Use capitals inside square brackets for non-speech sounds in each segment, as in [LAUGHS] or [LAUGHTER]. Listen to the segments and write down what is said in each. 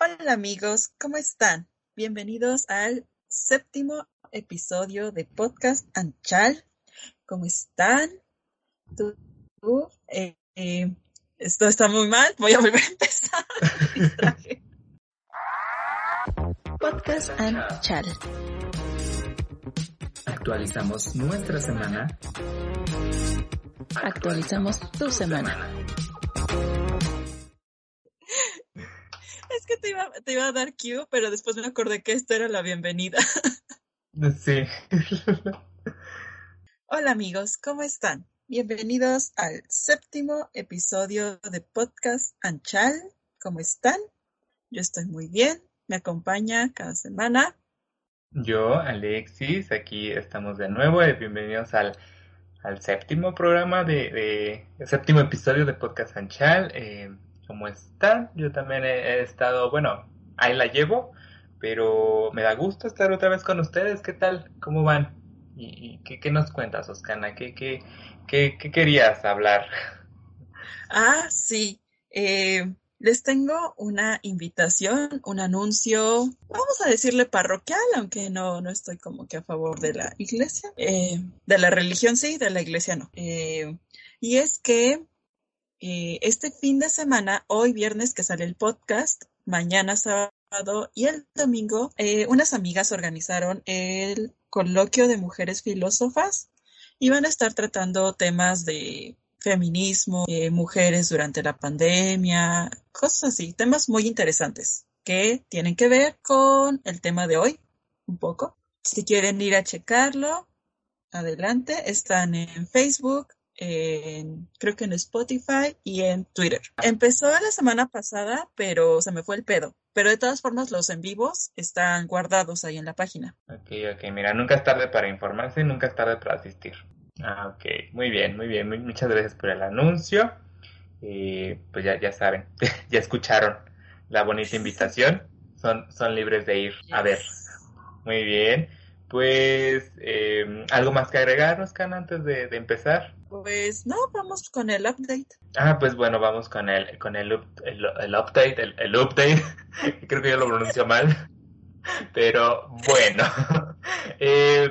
Hola amigos, ¿cómo están? Bienvenidos al séptimo episodio de Podcast Anchal. ¿Cómo están? ¿Tú? Eh, eh, esto está muy mal, voy a volver a empezar. [LAUGHS] Podcast Anchal. Actualizamos nuestra semana. Actualizamos tu semana. Que te iba, te iba a dar cue, pero después me acordé que esta era la bienvenida. [LAUGHS] Sí. [LAUGHS] Hola amigos, ¿cómo están? Bienvenidos al séptimo episodio de Podcast Anchal. ¿Cómo están? Yo estoy muy bien. Me acompaña cada semana. Yo, Alexis, aquí estamos de nuevo. y bienvenidos al, al séptimo programa de, de el séptimo episodio de Podcast Anchal. Eh, ¿Cómo están? Yo también he, estado, bueno, ahí la llevo, pero me da gusto estar otra vez con ustedes. ¿Qué tal? ¿Cómo van? ¿Y, qué, nos cuentas, Oscana? ¿Qué, qué, qué, qué querías hablar? Ah, sí. Eh, les tengo una invitación, un anuncio, vamos a decirle parroquial, aunque no, no estoy como que a favor de la iglesia. Eh, de la religión sí, de la iglesia no. Eh, y es que eh, este fin de semana, hoy viernes que sale el podcast, mañana sábado y el domingo, eh, unas amigas organizaron el coloquio de mujeres filósofas y van a estar tratando temas de feminismo, eh, mujeres durante la pandemia, cosas así, temas muy interesantes que tienen que ver con el tema de hoy, un poco. Si quieren ir a checarlo, adelante, están en Facebook, en, creo que en Spotify y en Twitter. Empezó la semana pasada, pero se me fue el pedo. Pero de todas formas, los en vivos están guardados ahí en la página. Ok, ok, mira, nunca es tarde para informarse, nunca es tarde para asistir. Ah, ok, muy bien, muy bien, muchas gracias por el anuncio. Eh, pues ya, ya saben, [LAUGHS] ya escucharon la bonita invitación. Son, son libres de ir a ver. Muy bien. Pues, eh, ¿algo más que agregar, Oscar, antes de, de empezar? Pues no, vamos con el update. Ah, pues bueno, vamos con el, con el, el, el update, el, el, update. [LAUGHS] Creo que yo lo pronuncio mal. Pero bueno. [LAUGHS] eh,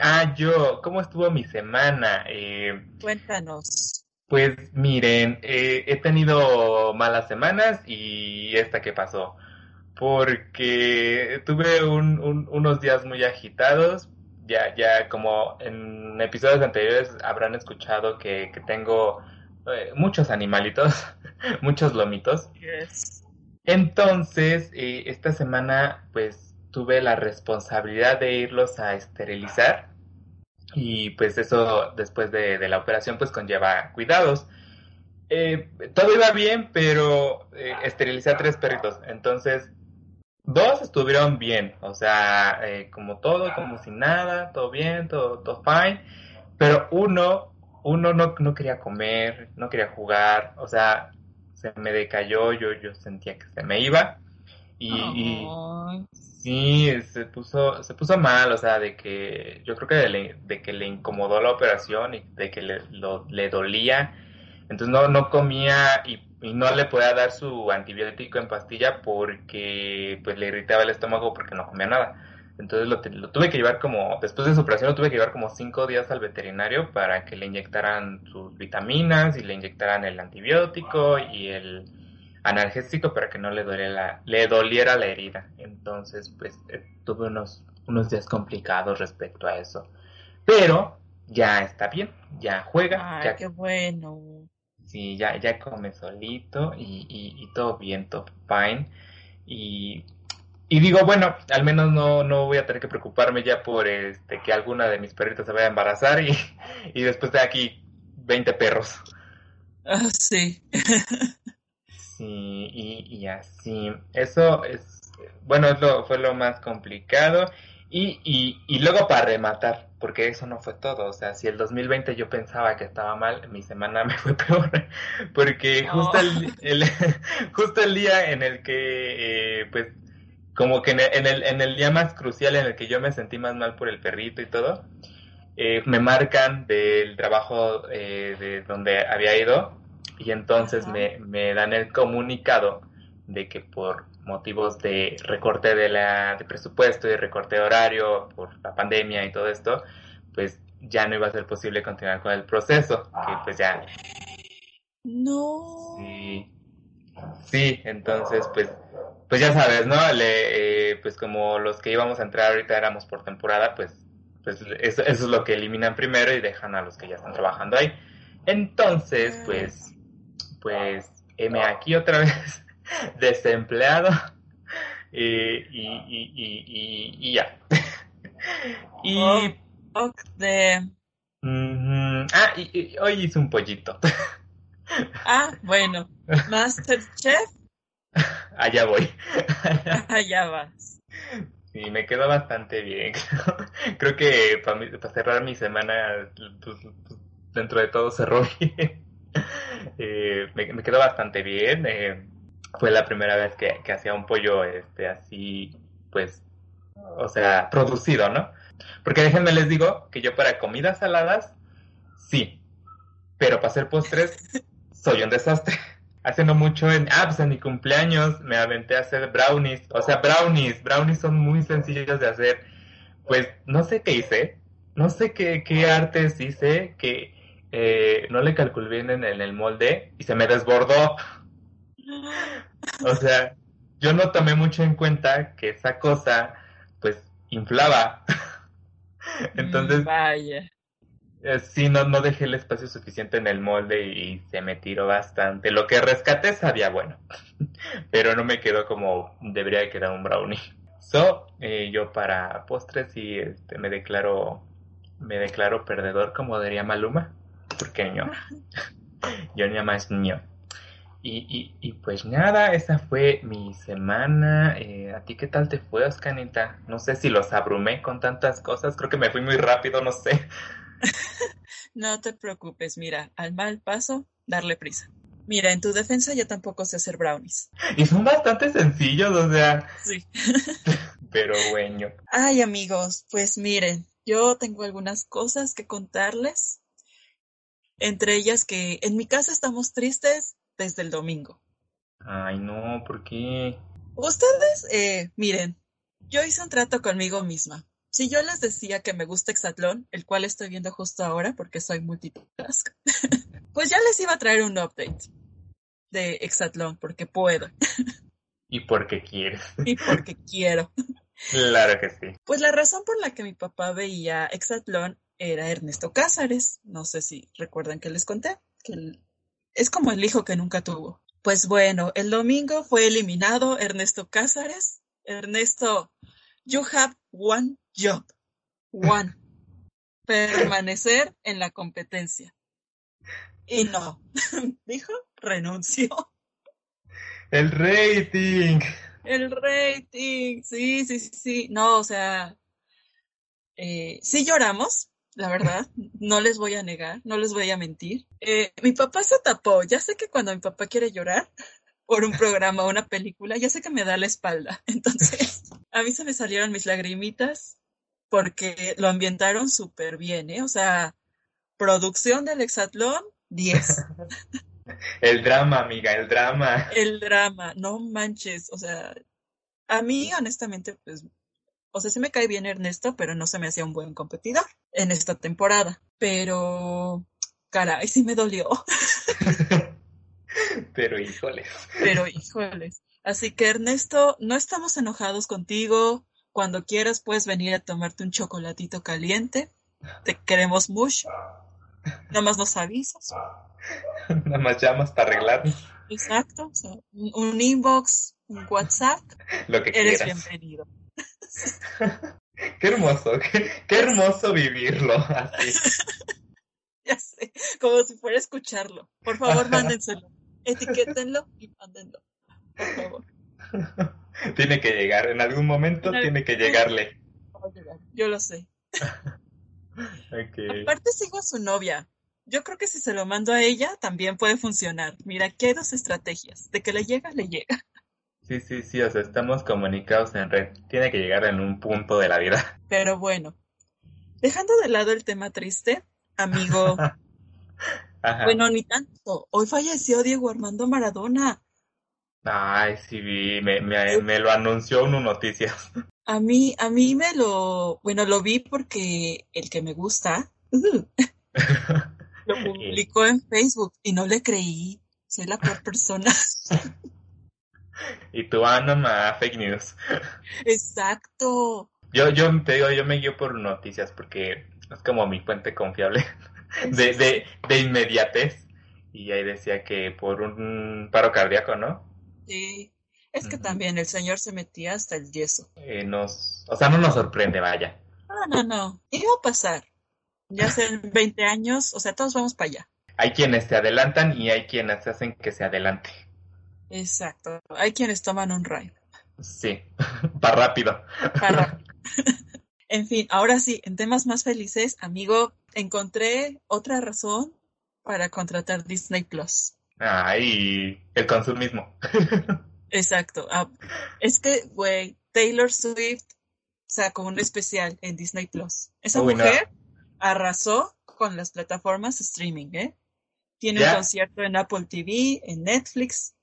ah, yo, ¿cómo estuvo mi semana? Eh, Cuéntanos. Pues miren, eh, he tenido malas semanas y esta que pasó. Porque tuve un, un, unos días muy agitados, ya, ya como en episodios anteriores habrán escuchado que, que tengo eh, muchos animalitos, [LAUGHS] muchos lomitos. Entonces, eh, esta semana pues tuve la responsabilidad de irlos a esterilizar y pues eso después de, de la operación pues conlleva cuidados. Eh, todo iba bien, pero eh, esterilizé a tres perritos. Entonces, Dos estuvieron bien, o sea, eh, como todo, como sin nada, todo bien, todo, todo fine. Pero uno, uno no, no quería comer, no quería jugar, o sea, se me decayó, yo, yo sentía que se me iba. Y, sí, se puso, se puso mal, o sea, de que yo creo que le, de que le incomodó la operación y de que le, lo, le dolía. Entonces no, no comía y y no le podía dar su antibiótico en pastilla porque pues le irritaba el estómago porque no comía nada. Entonces lo, lo, tuve que llevar como, después de su operación lo tuve que llevar como cinco días al veterinario para que le inyectaran sus vitaminas y le inyectaran el antibiótico y el analgésico para que no le doliera, le doliera la herida. Entonces pues eh, tuve unos, unos días complicados respecto a eso. Pero ya está bien, ya juega. Ay, ya, qué bueno. Sí, ya, ya come solito y, y, y todo bien, todo fine. Y, y digo, bueno, al menos no, no voy a tener que preocuparme ya por este que alguna de mis perritas se vaya a embarazar y, [LAUGHS] y después de aquí 20 perros. Ah, sí. sí, y, y así. Eso es, bueno, eso fue lo más complicado. Y, y, y luego para rematar, porque eso no fue todo, o sea, si el 2020 yo pensaba que estaba mal, mi semana [LAUGHS] me fue peor, porque justo, el, el, [LAUGHS] justo el día en el que, eh, pues, como que en el, en el, día más crucial en el que yo me sentí más mal por el perrito y todo, eh, me marcan del trabajo eh, de donde había ido y entonces me, me dan el comunicado de que por motivos de recorte de, la, de presupuesto y recorte de horario, por la pandemia y todo esto, pues ya no iba a ser posible continuar con el proceso, que pues ya... No. Sí, sí entonces pues, pues ya sabes, ¿no? Le, eh, pues como los que íbamos a entrar ahorita éramos por temporada, pues, pues eso, eso es lo que eliminan primero y dejan a los que ya están trabajando ahí. Entonces, pues, pues, M aquí otra [LAUGHS] vez [LAUGHS] desempleado y, y, y, y, y ya. [LAUGHS] y... Oh, de... Ah, y, hoy hice un pollito. [LAUGHS] ah, bueno. Masterchef. Allá voy. Allá vas. Sí, me quedó bastante bien. Creo que para, para cerrar mi semana, pues, pues, dentro de todo cerró bien. Eh, me, me, quedó bastante bien. Eh, fue la primera vez que, que, hacía un pollo este así, pues, o sea, producido, ¿no? Porque déjenme les digo que yo para comidas saladas, sí, pero para hacer postres, [LAUGHS] soy un desastre. Hace no mucho, en, ah, pues en mi cumpleaños me aventé a hacer brownies, o sea, brownies, brownies son muy sencillos de hacer. Pues no sé qué hice, no sé qué, qué artes hice, que eh, no le calculé bien en, en el molde y se me desbordó. O sea, yo no tomé mucho en cuenta que esa cosa, pues, inflaba. [LAUGHS] Entonces, Vaya. Eh, sí, no, no dejé el espacio suficiente en el molde y, se me tiró bastante. Lo que rescaté sabía bueno, [LAUGHS] pero no me quedó como debería de quedar un brownie. So, eh, yo para postres sí este, me declaro me declaro perdedor como diría Maluma, porque [LAUGHS] yo, yo ni más niño. Y, y, y, pues nada, esa fue mi semana. Eh, ¿A ti qué tal te fue, Oscanita? No sé si los abrumé con tantas cosas, creo que me fui muy rápido, no sé. [LAUGHS] no te preocupes, mira, al mal paso, darle prisa. Mira, en tu defensa yo tampoco sé hacer brownies. Y son bastante sencillos, o sea. Sí. [LAUGHS] Pero bueno. Ay, amigos, pues miren, yo tengo algunas cosas que contarles. Entre ellas que en mi casa estamos tristes desde el domingo. Ay, no, ¿por qué? Ustedes, eh, miren, yo hice un trato conmigo misma. Si yo les decía que me gusta Exatlón, el cual estoy viendo justo ahora porque soy multitask, [LAUGHS] pues ya les iba a traer un update de Exatlón porque puedo. [LAUGHS] y porque quieres. [LAUGHS] y porque quiero. Claro que sí. Pues la razón por la que mi papá veía Exatlón era Ernesto Cázares. No sé si recuerdan que les conté, que él es como el hijo que nunca tuvo. Pues bueno, el domingo fue eliminado Ernesto Cázares. Ernesto, you have one job. One. [LAUGHS] Permanecer en la competencia. Y no, [LAUGHS] dijo, renunció. El rating. El rating, sí, sí, sí, sí. No, o sea, eh, sí lloramos, la verdad, no les voy a negar, no les voy a mentir. Eh, mi papá se tapó, ya sé que cuando mi papá quiere llorar por un programa o una película, ya sé que me da la espalda. [LAUGHS] Entonces, a mí se me salieron mis lagrimitas porque lo ambientaron súper bien, ¿eh? O sea, producción del Exatlón, 10. [LAUGHS] El drama, amiga, el drama. El drama, no manches, o sea, a mí honestamente, pues o sea, sí me cae bien Ernesto, pero no se me hacía un buen competidor en esta temporada. Pero, caray, sí me dolió. [LAUGHS] pero híjoles. Pero híjoles. Así que Ernesto, no estamos enojados contigo. Cuando quieras puedes venir a tomarte un chocolatito caliente. Te queremos mucho. Nada más nos avisas. Nada más llamas para arreglarnos. Exacto. O sea, un inbox, un WhatsApp. Lo que Eres quieras. bienvenido. [LAUGHS] qué hermoso, qué, qué, hermoso vivirlo así. [LAUGHS] ya sé, como si fuera a escucharlo. Por favor, [LAUGHS] mándenselo. Etiquétenlo y mándenlo. Por favor. [LAUGHS] Tiene que llegar, en algún momento en tiene que llegarle. Yo lo sé. okay. Aparte sigo a su novia. Yo creo que si se lo mando a ella, también puede funcionar. Mira, aquí hay dos estrategias. De que le llega, le llega. Sí, sí, sí, o sea, estamos comunicados en red. Tiene que llegar en un punto de la vida. Pero bueno, dejando de lado el tema triste, amigo. [LAUGHS] Ajá. Bueno, ni tanto. Hoy falleció Diego Armando Maradona. Ay, sí vi, me, me, me lo anunció uno noticias. [LAUGHS] A mí, a mí me lo, bueno, lo vi porque el que me gusta [LAUGHS] lo publicó en Facebook y no le creí. Soy la peor persona. Y tú, ah, no fake news. Exacto. Yo, yo te digo, yo me guío por noticias porque es como mi fuente confiable de, de, de inmediatez. Y ahí decía que por un paro cardíaco, ¿no? Sí. Es que también el señor se metía hasta el yeso. Eh, nos, o sea, no nos sorprende, vaya. No, no, no. Iba a pasar. Ya hace 20 años, o sea, todos vamos para allá. Hay quienes se adelantan y hay quienes hacen que se adelante. Exacto. Hay quienes toman un ride. Sí, [LAUGHS] para rápido. Para rápido. [LAUGHS] en fin, ahora sí, en temas más felices, amigo, encontré otra razón para contratar Disney Plus. Ah, y el consumismo. [LAUGHS] Exacto. Ah, es que, güey, Taylor Swift sacó un especial en Disney Plus. Esa mujer arrasó con las plataformas streaming, ¿eh? Tiene un concierto en Apple TV, en Netflix,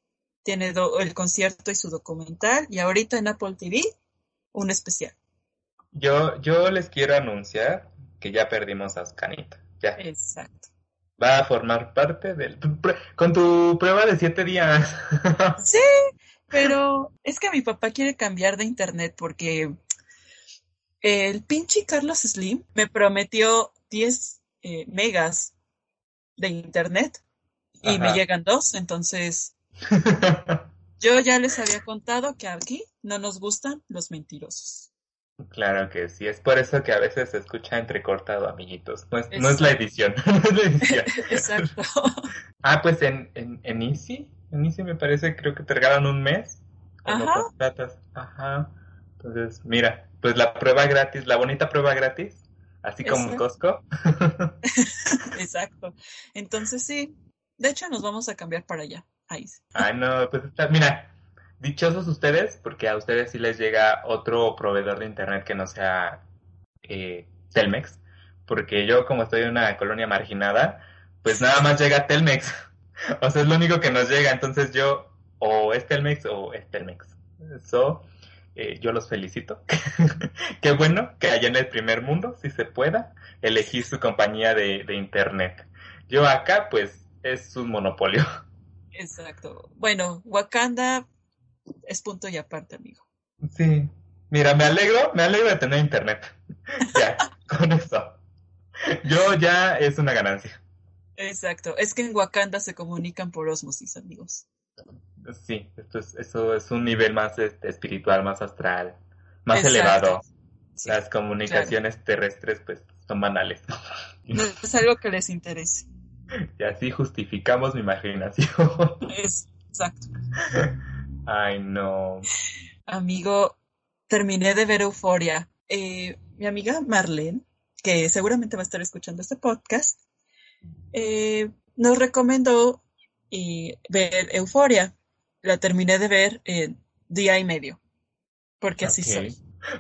tiene el concierto y su documental, y ahorita en Apple TV, un especial. Yo, yo les quiero anunciar que ya perdimos a Scanita. Ya. Exacto. Va a formar parte del... Con tu prueba de siete días. [LAUGHS] sí, pero es que mi papá quiere cambiar de internet porque el pinche Carlos Slim me prometió 10 eh, megas de internet y me llegan dos, entonces [LAUGHS] yo ya les había contado que aquí no nos gustan los mentirosos. Claro que sí, es por eso que a veces se escucha entrecortado, amiguitos. No es, no es la edición, [LAUGHS] no es la edición. [LAUGHS] Exacto. ah, pues en, en, en Easy, en Easy me parece, creo que te regalan un mes. Ajá. Ajá. Entonces, mira, pues la prueba gratis, la bonita prueba gratis, así como en Costco. Exacto. Entonces sí, de hecho nos vamos a cambiar para allá. Ahí. Ay, no, pues está, mira, dichosos ustedes, porque a ustedes sí les llega otro proveedor de internet que no sea eh, Telmex, porque yo como estoy en una colonia marginada, pues nada más llega Telmex. [LAUGHS] O sea, es lo único que nos llega, entonces yo o es Telmex o es Telmex. Eso eh, yo los felicito. [LAUGHS] Qué bueno que allá en el primer mundo, si se pueda, elegir su compañía de, internet. Yo acá, pues, es un monopolio. [LAUGHS] Exacto. Bueno, Wakanda es punto y aparte, amigo. Sí. Mira, me alegro, me alegro de tener internet. [LAUGHS] ya, con eso. Yo ya es una ganancia. Exacto. Es que en Wakanda se comunican por osmosis, amigos. Sí, esto es, eso es un nivel más este, espiritual, más astral, más elevado. Las comunicaciones terrestres pues son banales. No es algo que les interese. [LAUGHS] Y así justificamos mi imaginación. exacto. Ay, no. Amigo, terminé de ver Euforia. Eh, mi amiga Marlene, que seguramente va a estar escuchando este podcast, eh, nos recomendó y ver Euforia. La terminé de ver en día y medio, porque así soy.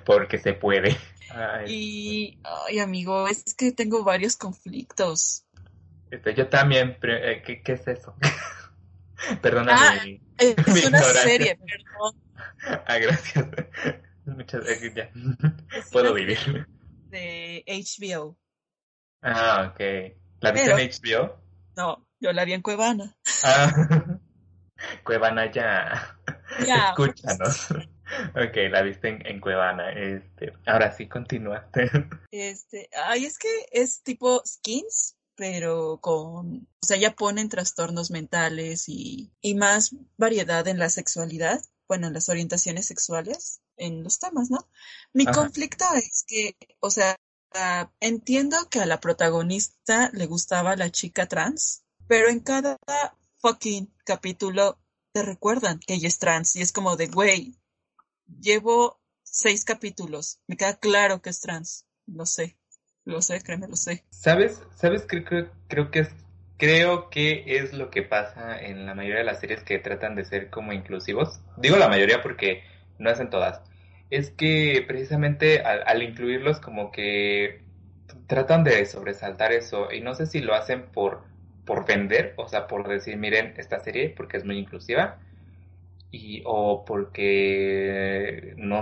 Porque se puede. Y, ay, amigo, es que tengo varios conflictos. Este, yo también, eh, ¿qué, ¿qué, es eso? [LAUGHS] Perdona ah, Es [LAUGHS] una serie, [LAUGHS] perdón. Ah, gracias. Muchas gracias, ya. Puedo vivir. De HBO. Ah, ok. ¿La viste en HBO? No, yo la vi en Cuevana. Ah, Cuevana ya. ya Escúchanos. Ok, la viste en, Cuevana. Este, ahora sí, continúate. Este, ay, es que es tipo skins, pero con, o sea, ya ponen trastornos mentales y, y más variedad en la sexualidad, bueno, en las orientaciones sexuales, en los temas, ¿no? Mi conflicto es que, o sea, entiendo que a la protagonista le gustaba la chica trans, pero en cada fucking capítulo te recuerdan que ella es trans y es como de, güey, llevo seis capítulos, me queda claro que es trans, lo sé, lo sé, créeme, lo sé. ¿Sabes? ¿Sabes? Creo, creo que es creo que es lo que pasa en la mayoría de las series que tratan de ser como inclusivos. Digo la mayoría porque no hacen todas. Es que precisamente al, al, incluirlos como que tratan de sobresaltar eso y no sé si lo hacen por por vender, o sea, por decir, miren esta serie porque es muy inclusiva. Y o porque no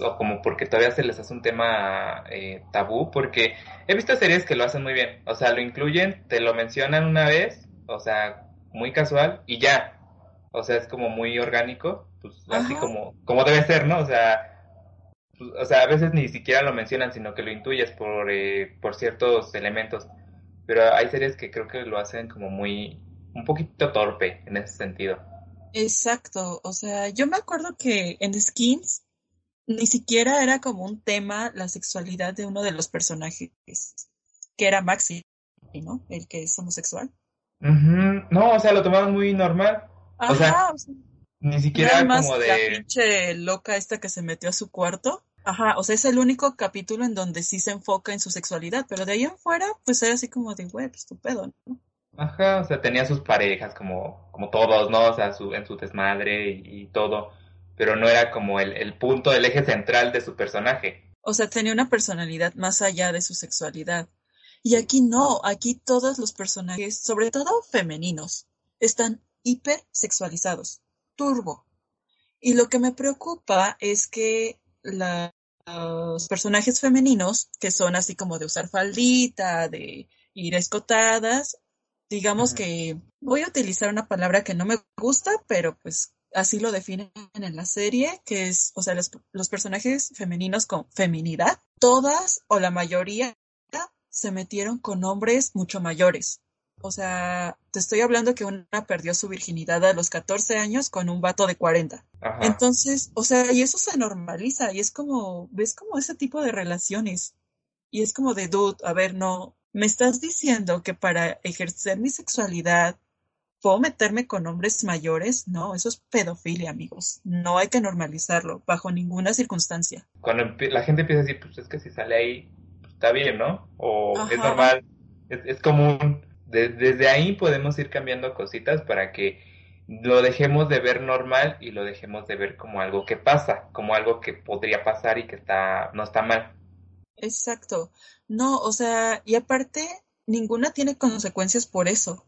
o como porque todavía se les hace un tema eh, tabú porque he visto series que lo hacen muy bien o sea lo incluyen te lo mencionan una vez o sea muy casual y ya. O sea es como muy orgánico pues así como como debe ser no o sea pues, o sea a veces ni siquiera lo mencionan sino que lo intuyes por eh, por ciertos elementos. Pero hay series que creo que lo hacen como muy un poquito torpe en ese sentido Exacto, o sea, yo me acuerdo que en Skins ni siquiera era como un tema la sexualidad de uno de los personajes, que era Maxi, ¿no? El que es homosexual. No, o sea, lo tomaban muy normal. o, sea, ni siquiera como de... La pinche loca esta que se metió a su cuarto. Ajá, o sea, es el único capítulo en donde sí se enfoca en su sexualidad, pero de ahí en fuera, pues era así como de, güey, estupendo, ¿no? Ajá, o sea, tenía sus parejas como, como todos, ¿no? O sea, su, en su desmadre y, todo, pero no era como el, punto, el eje central de su personaje. O sea, tenía una personalidad más allá de su sexualidad. Y aquí no, aquí todos los personajes, sobre todo femeninos, están hipersexualizados, turbo. Y lo que me preocupa es que los personajes femeninos, que son así como de usar faldita, de ir escotadas, digamos que voy a utilizar una palabra que no me gusta, pero pues así lo definen en la serie, que es, o sea, los, personajes femeninos con feminidad, todas o la mayoría se metieron con hombres mucho mayores. O sea, te estoy hablando que una perdió su virginidad a los 14 años con un vato de 40. Entonces, o sea, y eso se normaliza y es como, ves como ese tipo de relaciones. Y es como de, dude, a ver, no, ¿Me estás diciendo que para ejercer mi sexualidad puedo meterme con hombres mayores? No, eso es pedofilia, amigos. No hay que normalizarlo bajo ninguna circunstancia. Cuando la gente empieza a decir, pues es que si sale ahí, pues, está bien, ¿no? O es normal, es, común. desde ahí podemos ir cambiando cositas para que lo dejemos de ver normal y lo dejemos de ver como algo que pasa, como algo que podría pasar y que está no está mal. Exacto. No, o sea, y aparte, ninguna tiene consecuencias por eso.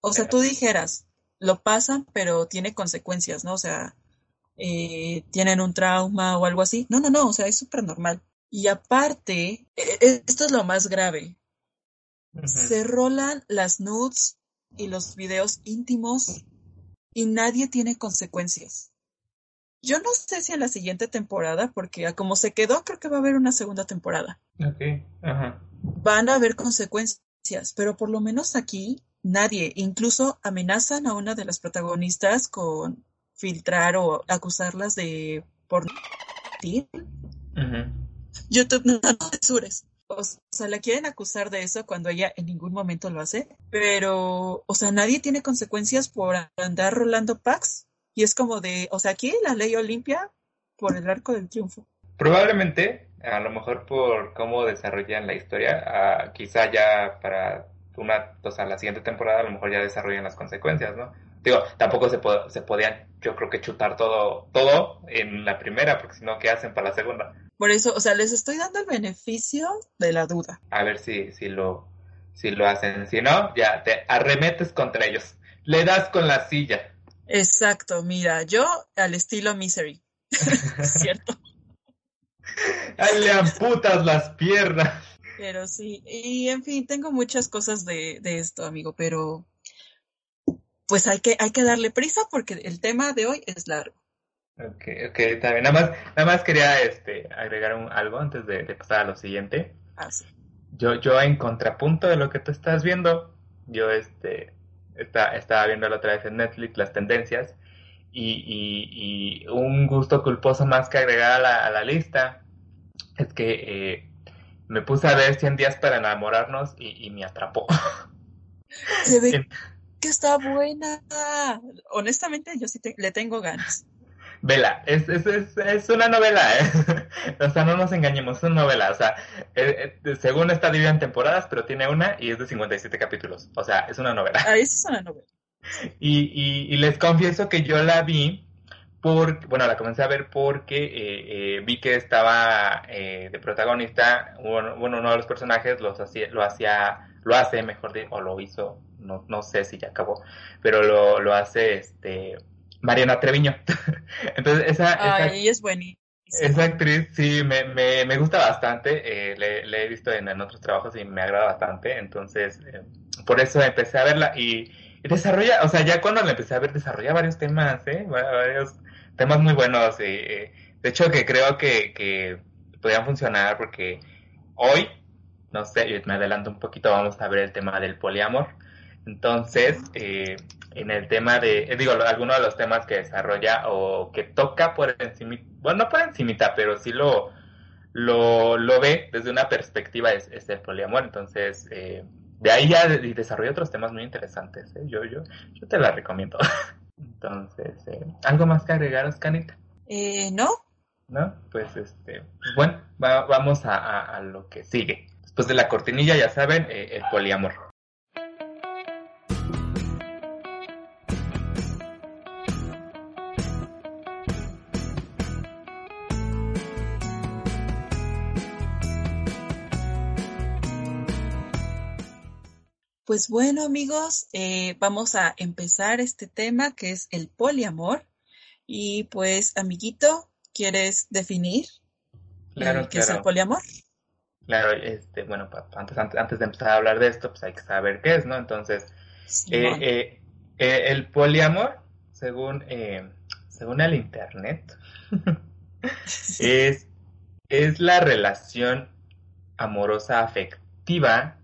O sea, tú dijeras, lo pasan, pero tiene consecuencias, ¿no? O sea, eh, tienen un trauma o algo así. No, no, no, o sea, es súper normal. Y aparte, e, e, esto es lo más grave. Se rolan las nudes y los videos íntimos y nadie tiene consecuencias. Yo no sé si en la siguiente temporada, porque como se quedó, creo que va a haber una segunda temporada. Ok, ajá. Van a haber consecuencias, pero por lo menos aquí nadie, incluso amenazan a una de las protagonistas con filtrar o acusarlas de por YouTube no, no censures. O sea, la quieren acusar de eso cuando ella en ningún momento lo hace, pero, o sea, nadie tiene consecuencias por andar rolando packs y es como de, o sea, aquí la ley Olimpia por el arco del triunfo. Probablemente, a lo mejor por cómo desarrollan la historia, ah, quizá ya para una, o sea, la siguiente temporada a lo mejor ya desarrollan las consecuencias, ¿no? Digo, tampoco se, se podían, yo creo que chutar todo, todo en la primera, porque si no, ¿qué hacen para la segunda? Por eso, o sea, les estoy dando el beneficio de la duda. A ver si, si lo, si lo hacen. Si no, ya te arremetes contra ellos. Le das con la silla. Exacto, mira, yo al estilo Misery, [LAUGHS] ¿cierto? [LAUGHS] Le amputas las piernas. Pero sí, y en fin, tengo muchas cosas de, de esto, amigo, pero pues hay que, hay que darle prisa porque el tema de hoy es largo. Ok, ok, está bien. Nada más, nada más quería este, agregar un, algo antes de, pasar a lo siguiente. Ah, sí. Yo, yo en contrapunto de lo que tú estás viendo, yo este, está, estaba viendo la otra vez en Netflix las tendencias y, un gusto culposo más que agregar a la, a la lista es que eh, me puse a ver 100 días para enamorarnos y, me atrapó. Se ve [LAUGHS] que está buena. Honestamente, yo sí le tengo ganas. Vela, es, es, es, una novela, ¿eh? [LAUGHS] o sea, no nos engañemos, es una novela, o sea, eh, eh, según está dividida en temporadas, pero tiene una y es de 57 capítulos, o sea, es una novela. Ah, es una novela. [LAUGHS] Y, y, les confieso que yo la vi por, bueno, la comencé a ver porque vi que estaba de protagonista, bueno, uno de los personajes los hacía, lo hacía, lo hace, mejor dicho, o lo hizo, no, no sé si ya acabó, pero lo, lo hace, este, Mariana Treviño. [LAUGHS] Entonces, esa... Ay, es buenísima. Esa actriz sí me, me, me gusta bastante, eh, le, he visto en, otros trabajos y me agrada bastante, entonces eh, por eso empecé a verla y, desarrolla, o sea, ya cuando la empecé a ver desarrolla varios temas, ¿eh? varios temas muy buenos, eh, de hecho que creo que, que podrían funcionar porque hoy, no sé, me adelanto un poquito, vamos a ver el tema del poliamor, entonces, eh, en el tema de, eh, digo, algunos de los temas que desarrolla o que toca por encima, bueno, no por encimita, pero sí lo, lo, lo ve desde una perspectiva es, el poliamor. Entonces, eh, de ahí ya desarrolla otros temas muy interesantes. ¿eh? Yo, yo, yo te la recomiendo. [LAUGHS] Entonces, ¿algo más que agregar, Oscanita? Eh, no. ¿No? Pues, este, pues bueno, vamos a, a, lo que sigue. Después de la cortinilla, ya saben, el poliamor. Pues bueno, amigos, eh, vamos a empezar este tema que es el poliamor. Y pues, amiguito, ¿quieres definir claro, qué es el poliamor? Claro, este, bueno, antes, antes, de empezar a hablar de esto, pues hay que saber qué es, ¿no? Entonces, eh, eh, el poliamor, según, según el Internet, [LAUGHS] [LAUGHS] es, es la relación amorosa afectiva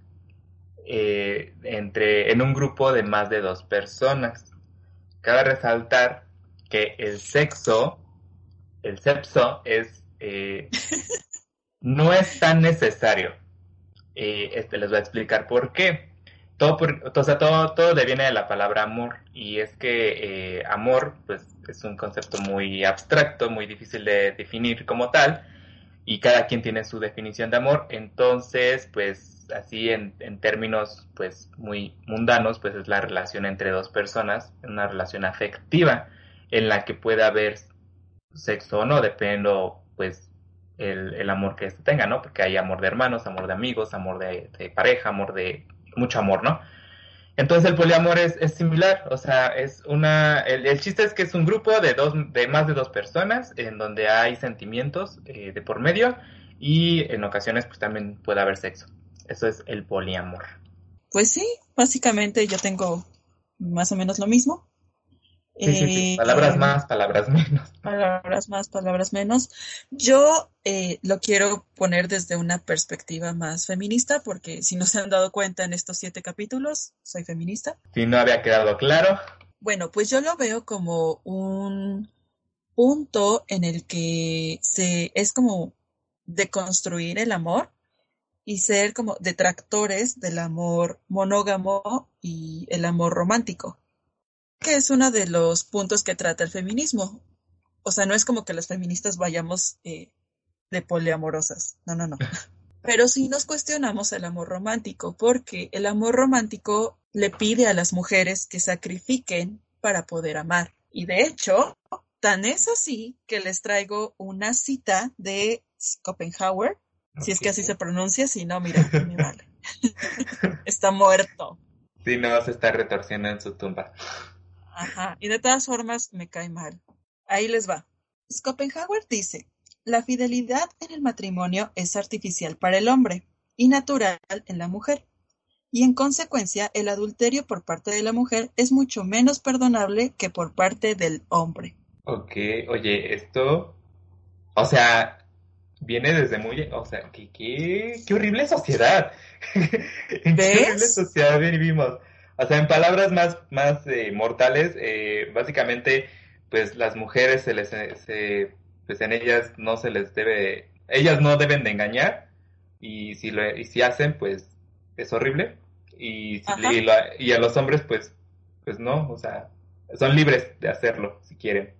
eh, entre, en un grupo de más de dos personas. Cabe resaltar que el sexo, el sexo es, eh, [LAUGHS] no es tan necesario. Eh, este les voy a explicar por qué. Todo, o sea, todo, todo deviene de la palabra amor y es que amor pues es un concepto muy abstracto, muy difícil de definir como tal y cada quien tiene su definición de amor, entonces pues así en, en, términos pues muy mundanos, pues es la relación entre dos personas, una relación afectiva en la que puede haber sexo o no, dependiendo pues el, el amor que éste tenga, ¿no? Porque hay amor de hermanos, amor de amigos, amor de, pareja, amor de mucho amor, ¿no? Entonces el poliamor es, es similar, o sea, es una, el, el, chiste es que es un grupo de dos, de más de dos personas en donde hay sentimientos eh, de por medio y en ocasiones pues también puede haber sexo. Eso es el poliamor. Pues sí, básicamente yo tengo más o menos lo mismo. Eh, palabras más, palabras menos. Palabras más, palabras menos. Yo eh, lo quiero poner desde una perspectiva más feminista, porque si no se han dado cuenta en estos siete capítulos, soy feminista. Si no había quedado claro. Bueno, pues yo lo veo como un punto en el que se es como deconstruir el amor y ser como detractores del amor monógamo y el amor romántico, que es uno de los puntos que trata el feminismo. O sea, no es como que las feministas vayamos eh, de poliamorosas, no, no, no. [LAUGHS] Pero sí nos cuestionamos el amor romántico, porque el amor romántico le pide a las mujeres que sacrifiquen para poder amar. Y de hecho, tan es así que les traigo una cita de Schopenhauer, si es que así se pronuncia, si no, mira, me vale. [LAUGHS] está muerto. Sí, no, se está retorciendo en su tumba. Ajá, y de todas formas me cae mal. Ahí les va. Schopenhauer dice, la fidelidad en el matrimonio es artificial para el hombre y natural en la mujer. Y en consecuencia, el adulterio por parte de la mujer es mucho menos perdonable que por parte del hombre. Ok, oye, esto, o sea, viene desde muy, o sea, qué, qué, qué horrible sociedad. ¿En [LAUGHS] qué horrible sociedad vivimos? O sea, en palabras más, más eh, mortales, eh, básicamente, pues las mujeres se les, se, pues en ellas no se les debe, ellas no deben de engañar y si lo, y si hacen, pues es horrible y, y, y a los hombres, pues, pues no, o sea, son libres de hacerlo si quieren.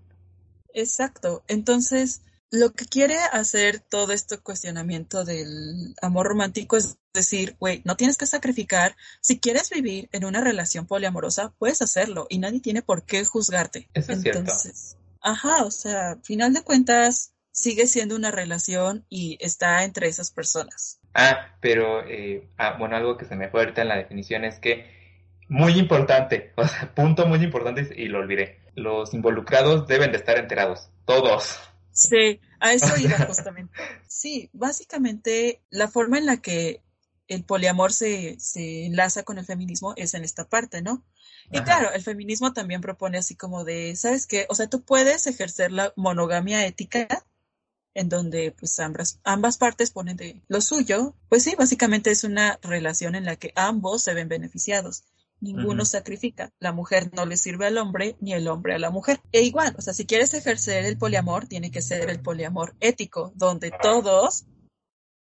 Exacto. Entonces, lo que quiere hacer todo este cuestionamiento del amor romántico es decir, güey, no tienes que sacrificar. Si quieres vivir en una relación poliamorosa, puedes hacerlo y nadie tiene por qué juzgarte. Eso es Entonces, ajá, o sea, final de cuentas, sigue siendo una relación y está entre esas personas. Ah, pero, eh, ah, bueno, algo que se me fue ahorita en la definición es que muy importante, [LAUGHS] o sea, punto muy importante y lo olvidé. los involucrados deben de estar enterados, todos. Sí, a eso [LAUGHS] iba justamente. Sí, básicamente la forma en la que el poliamor se, se enlaza con el feminismo es en esta parte, ¿no? Y claro, el feminismo también propone así como de, ¿sabes qué? O sea, tú puedes ejercer la monogamia ética en donde pues ambas, ambas partes ponen de lo suyo, pues sí, básicamente es una relación en la que ambos se ven beneficiados. Ninguno sacrifica. La mujer no le sirve al hombre ni el hombre a la mujer. E igual, o sea, si quieres ejercer el poliamor, tiene que ser el poliamor ético, donde todos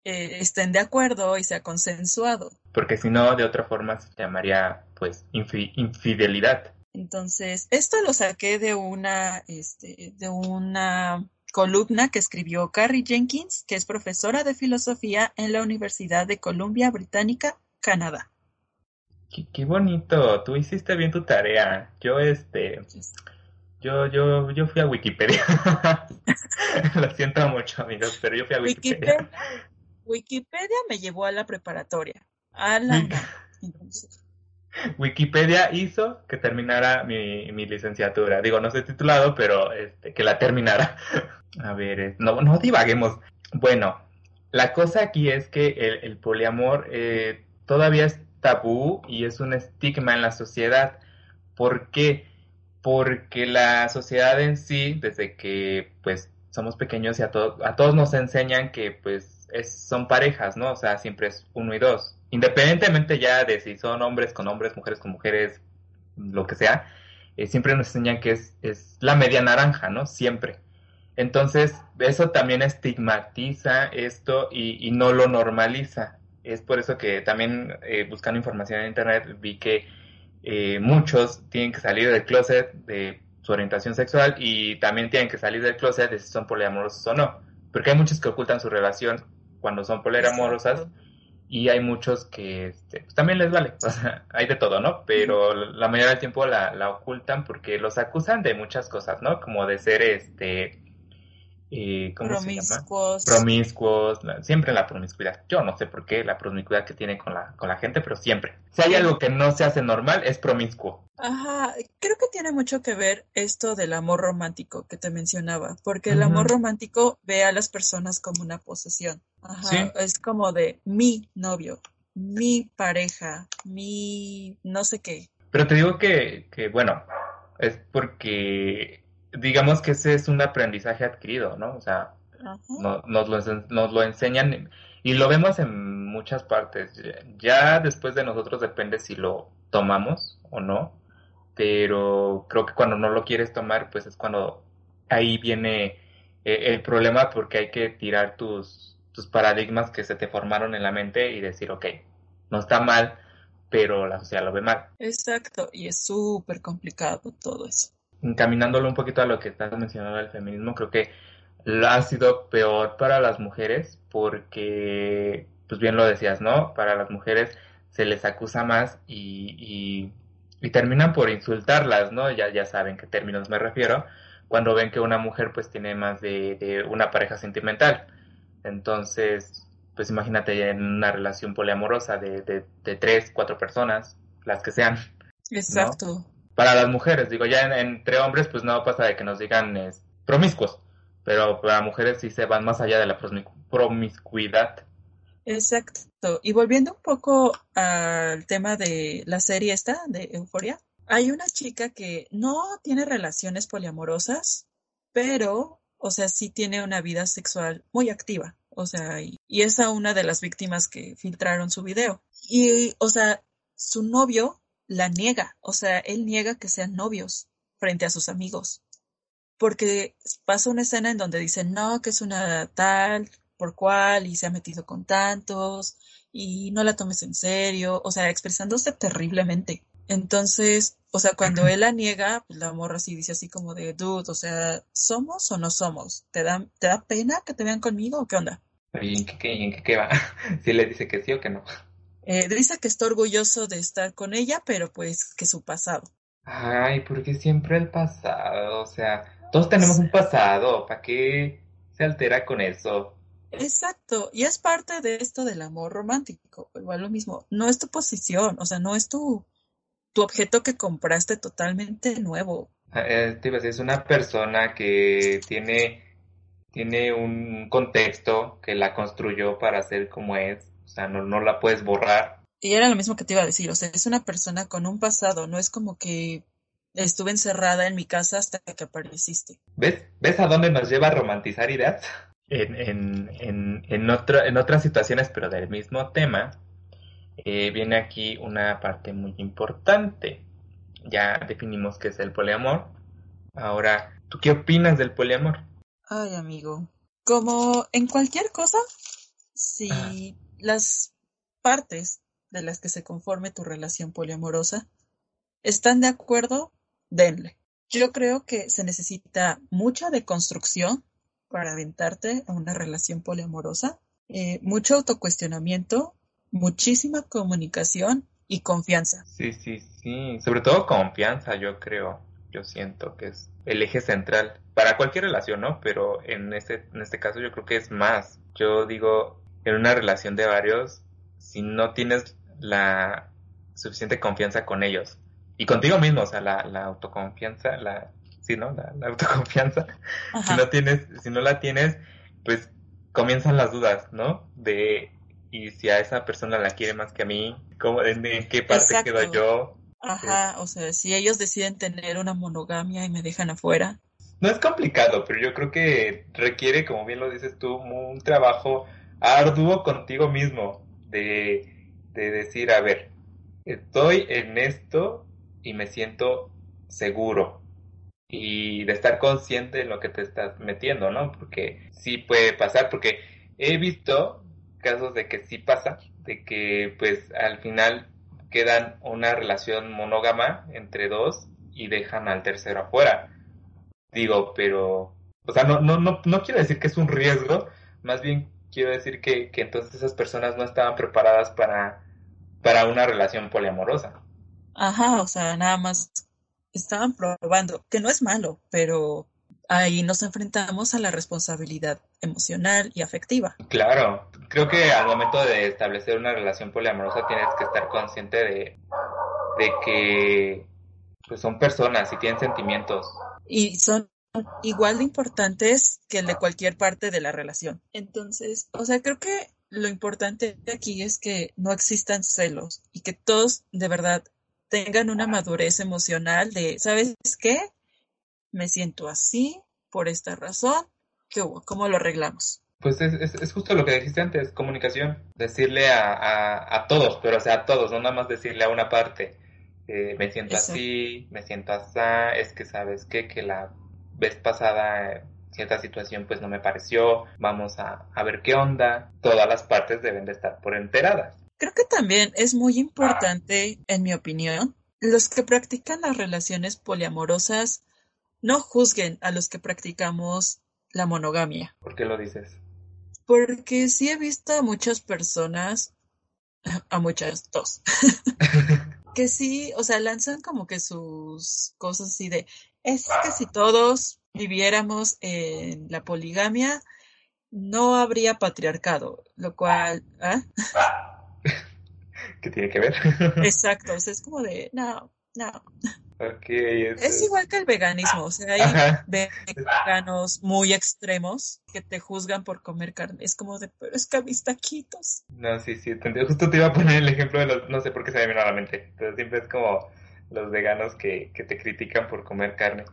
eh, estén de acuerdo y sea consensuado. Porque si no, de otra forma se llamaría pues infidelidad. Entonces, esto lo saqué de una, este, de una columna que escribió Carrie Jenkins, que es profesora de filosofía en la Universidad de Columbia Británica, Canadá. Qué, bonito, tú hiciste bien tu tarea. Yo, este, yo, yo, yo fui a Wikipedia. [LAUGHS] Lo siento mucho, amigos, pero yo fui a Wikipedia. Wikipedia, me llevó a la preparatoria. A la... Wikipedia hizo que terminara mi, mi, licenciatura. Digo, no soy titulado, pero este, que la terminara. [LAUGHS] A ver, no, no divaguemos. Bueno, la cosa aquí es que el, el poliamor eh, todavía es tabú y es un estigma en la sociedad. ¿Por qué? Porque la sociedad en sí, desde que pues somos pequeños y a, a todos nos enseñan que pues es, son parejas, ¿no? O sea, siempre es uno y dos. Independientemente ya de si son hombres con hombres, mujeres con mujeres, lo que sea, eh, siempre nos enseñan que es, es la media naranja, ¿no? Siempre. Entonces, eso también estigmatiza esto y, y no lo normaliza es por eso que también eh, buscando información en internet vi que eh, muchos tienen que salir del closet de su orientación sexual y también tienen que salir del closet de si son poliamorosos o no. Porque hay muchos que ocultan su relación cuando son poliamorosas y hay muchos que este, pues, también les vale. O sea, [LAUGHS] hay de todo, ¿no? Pero la mayoría del tiempo la, la ocultan porque los acusan de muchas cosas, ¿no? Como de ser este eh, ¿cómo promiscuos. Se llama? Promiscuos, siempre la promiscuidad. Yo no sé por qué la promiscuidad que tiene con la, con la gente, pero siempre. Si hay algo que no se hace normal, es promiscuo. Ajá, creo que tiene mucho que ver esto del amor romántico que te mencionaba, porque el amor romántico ve a las personas como una posesión. Ajá, es como de mi novio, mi pareja, mi no sé qué. Pero te digo que, que bueno, es porque digamos que ese es un aprendizaje adquirido, ¿no? O sea, nos, lo, nos lo enseñan y lo vemos en muchas partes. Ya después de nosotros depende si lo tomamos o no, pero creo que cuando no lo quieres tomar, pues es cuando ahí viene eh, el problema porque hay que tirar tus, tus paradigmas que se te formaron en la mente y decir, ok, no está mal, pero la sociedad lo ve mal. Exacto, y es súper complicado todo eso encaminándolo un poquito a lo que estás mencionando del feminismo, creo que ha sido peor para las mujeres porque, pues bien lo decías, ¿no? Para las mujeres se les acusa más y, y, terminan por insultarlas, ¿no? Ya, ya saben qué términos me refiero, cuando ven que una mujer pues tiene más de, una pareja sentimental. Entonces, pues imagínate en una relación poliamorosa de tres, cuatro personas, las que sean. Exacto para las mujeres. Digo, ya entre hombres, pues no pasa de que nos digan promiscuos, pero para mujeres sí se van más allá de la promiscuidad. Exacto. Y volviendo un poco al tema de la serie esta, de Euforia, hay una chica que no tiene relaciones poliamorosas, pero, o sea, sí tiene una vida sexual muy activa. O sea, y es a una de las víctimas que filtraron su video. Y, o sea, su novio la niega, o sea, él niega que sean novios frente a sus amigos, porque pasa una escena en donde dicen, no, que es una tal por cual y se ha metido con tantos y no la tomes en serio, o sea, expresándose terriblemente. Entonces, o sea, cuando [CLEARS THROAT] él la niega, pues la morra sí dice así como de, dude, o sea, ¿somos o no somos? ¿Te da, ¿te da pena que te vean conmigo o qué onda? ¿Y en qué, en qué, qué va? [LAUGHS] si le dice que sí o que no. Eh, dice que está orgulloso de estar con ella, pero pues que su pasado. Ay, porque siempre el pasado, o sea, todos tenemos un pasado, ¿para qué se altera con eso? Exacto, y es parte de esto del amor romántico, igual lo mismo, no es tu posición, o sea, no es tu, tu objeto que compraste totalmente nuevo, Ah, es una persona que tiene, tiene un contexto que la construyó para ser como es, o sea, no, no la puedes borrar. Y era lo mismo que te iba a decir, o sea, es una persona con un pasado, no es como que estuve encerrada en mi casa hasta que apareciste. ¿Ves? ¿Ves a dónde nos lleva a romantizar ideas? En, en, en, en, en otras situaciones, pero del mismo tema, eh, viene aquí una parte muy importante. Ya definimos qué es el poliamor. Ahora, ¿tú qué opinas del poliamor? Ay, amigo. Como en cualquier cosa, si las partes de las que se conforme tu relación poliamorosa están de acuerdo, denle. Yo creo que se necesita mucha deconstrucción para aventarte a una relación poliamorosa, eh, mucho autocuestionamiento muchísima comunicación y confianza. Sí, sí, sí. Sobre todo confianza, yo creo. Yo siento que es el eje central para cualquier relación, ¿no? Pero en este, en este caso yo creo que es más. Yo digo, en una relación de varios, si no tienes la suficiente confianza con ellos y contigo mismo, o sea, la, la autoconfianza, la, sí, ¿no? La, la autoconfianza. Si no tienes, si no la tienes, pues comienzan las dudas, ¿no? De y si a esa persona la quiere más que a mí, ¿cómo, en, qué parte quedo yo? Ajá, o sea, si ellos deciden tener una monogamia y me dejan afuera. No es complicado, pero yo creo que requiere, como bien lo dices tú, un trabajo arduo contigo mismo, de, de decir, a ver, estoy en esto y me siento seguro, y de estar consciente en lo que te estás metiendo, ¿no? Porque sí puede pasar, porque he visto casos de que sí pasa, de que pues al final quedan una relación monógama entre dos y dejan al tercero afuera. Digo, pero, o sea, no, no, no, no quiero decir que es un riesgo, más bien quiero decir que, que entonces esas personas no estaban preparadas para, para una relación poliamorosa. Ajá, o sea, nada más estaban probando, que no es malo, pero ahí nos enfrentamos a la responsabilidad emocional y afectiva. Claro, creo que al momento de establecer una relación poliamorosa tienes que estar consciente de, de que pues, son personas y tienen sentimientos. Y son igual de importantes que el de cualquier parte de la relación. Entonces, o sea, creo que lo importante aquí es que no existan celos y que todos de verdad tengan una madurez emocional de, ¿sabes qué? me siento así por esta razón. ¿Qué hubo? ¿Cómo lo arreglamos? Pues es, es, justo lo que dijiste antes, comunicación. Decirle a, a, todos, pero o sea, a todos, no nada más decirle a una parte. Eh, me siento así, me siento así, es que sabes qué, que la vez pasada cierta situación pues no me pareció, vamos a, a ver qué onda. Todas las partes deben de estar por enteradas. Creo que también es muy importante, en mi opinión, los que practican las relaciones poliamorosas no juzguen a los que practicamos la monogamia. ¿Por qué lo dices? Porque sí he visto a muchas personas, a muchas, dos, [LAUGHS] que sí, o sea, lanzan como que sus cosas así de, es que si todos viviéramos en la poligamia, no habría patriarcado, lo cual... ¿ah? [LAUGHS] ¿Qué tiene que ver? Exacto, o sea, es como de, no, no. es, igual que el veganismo, o sea, hay veganos muy extremos que te juzgan por comer carne. Es como de, pero es que mis taquitos. No, sí, sí, justo te iba a poner el ejemplo de los, no sé por qué se me vino a la mente, pero siempre es como los veganos que, que te critican por comer carne.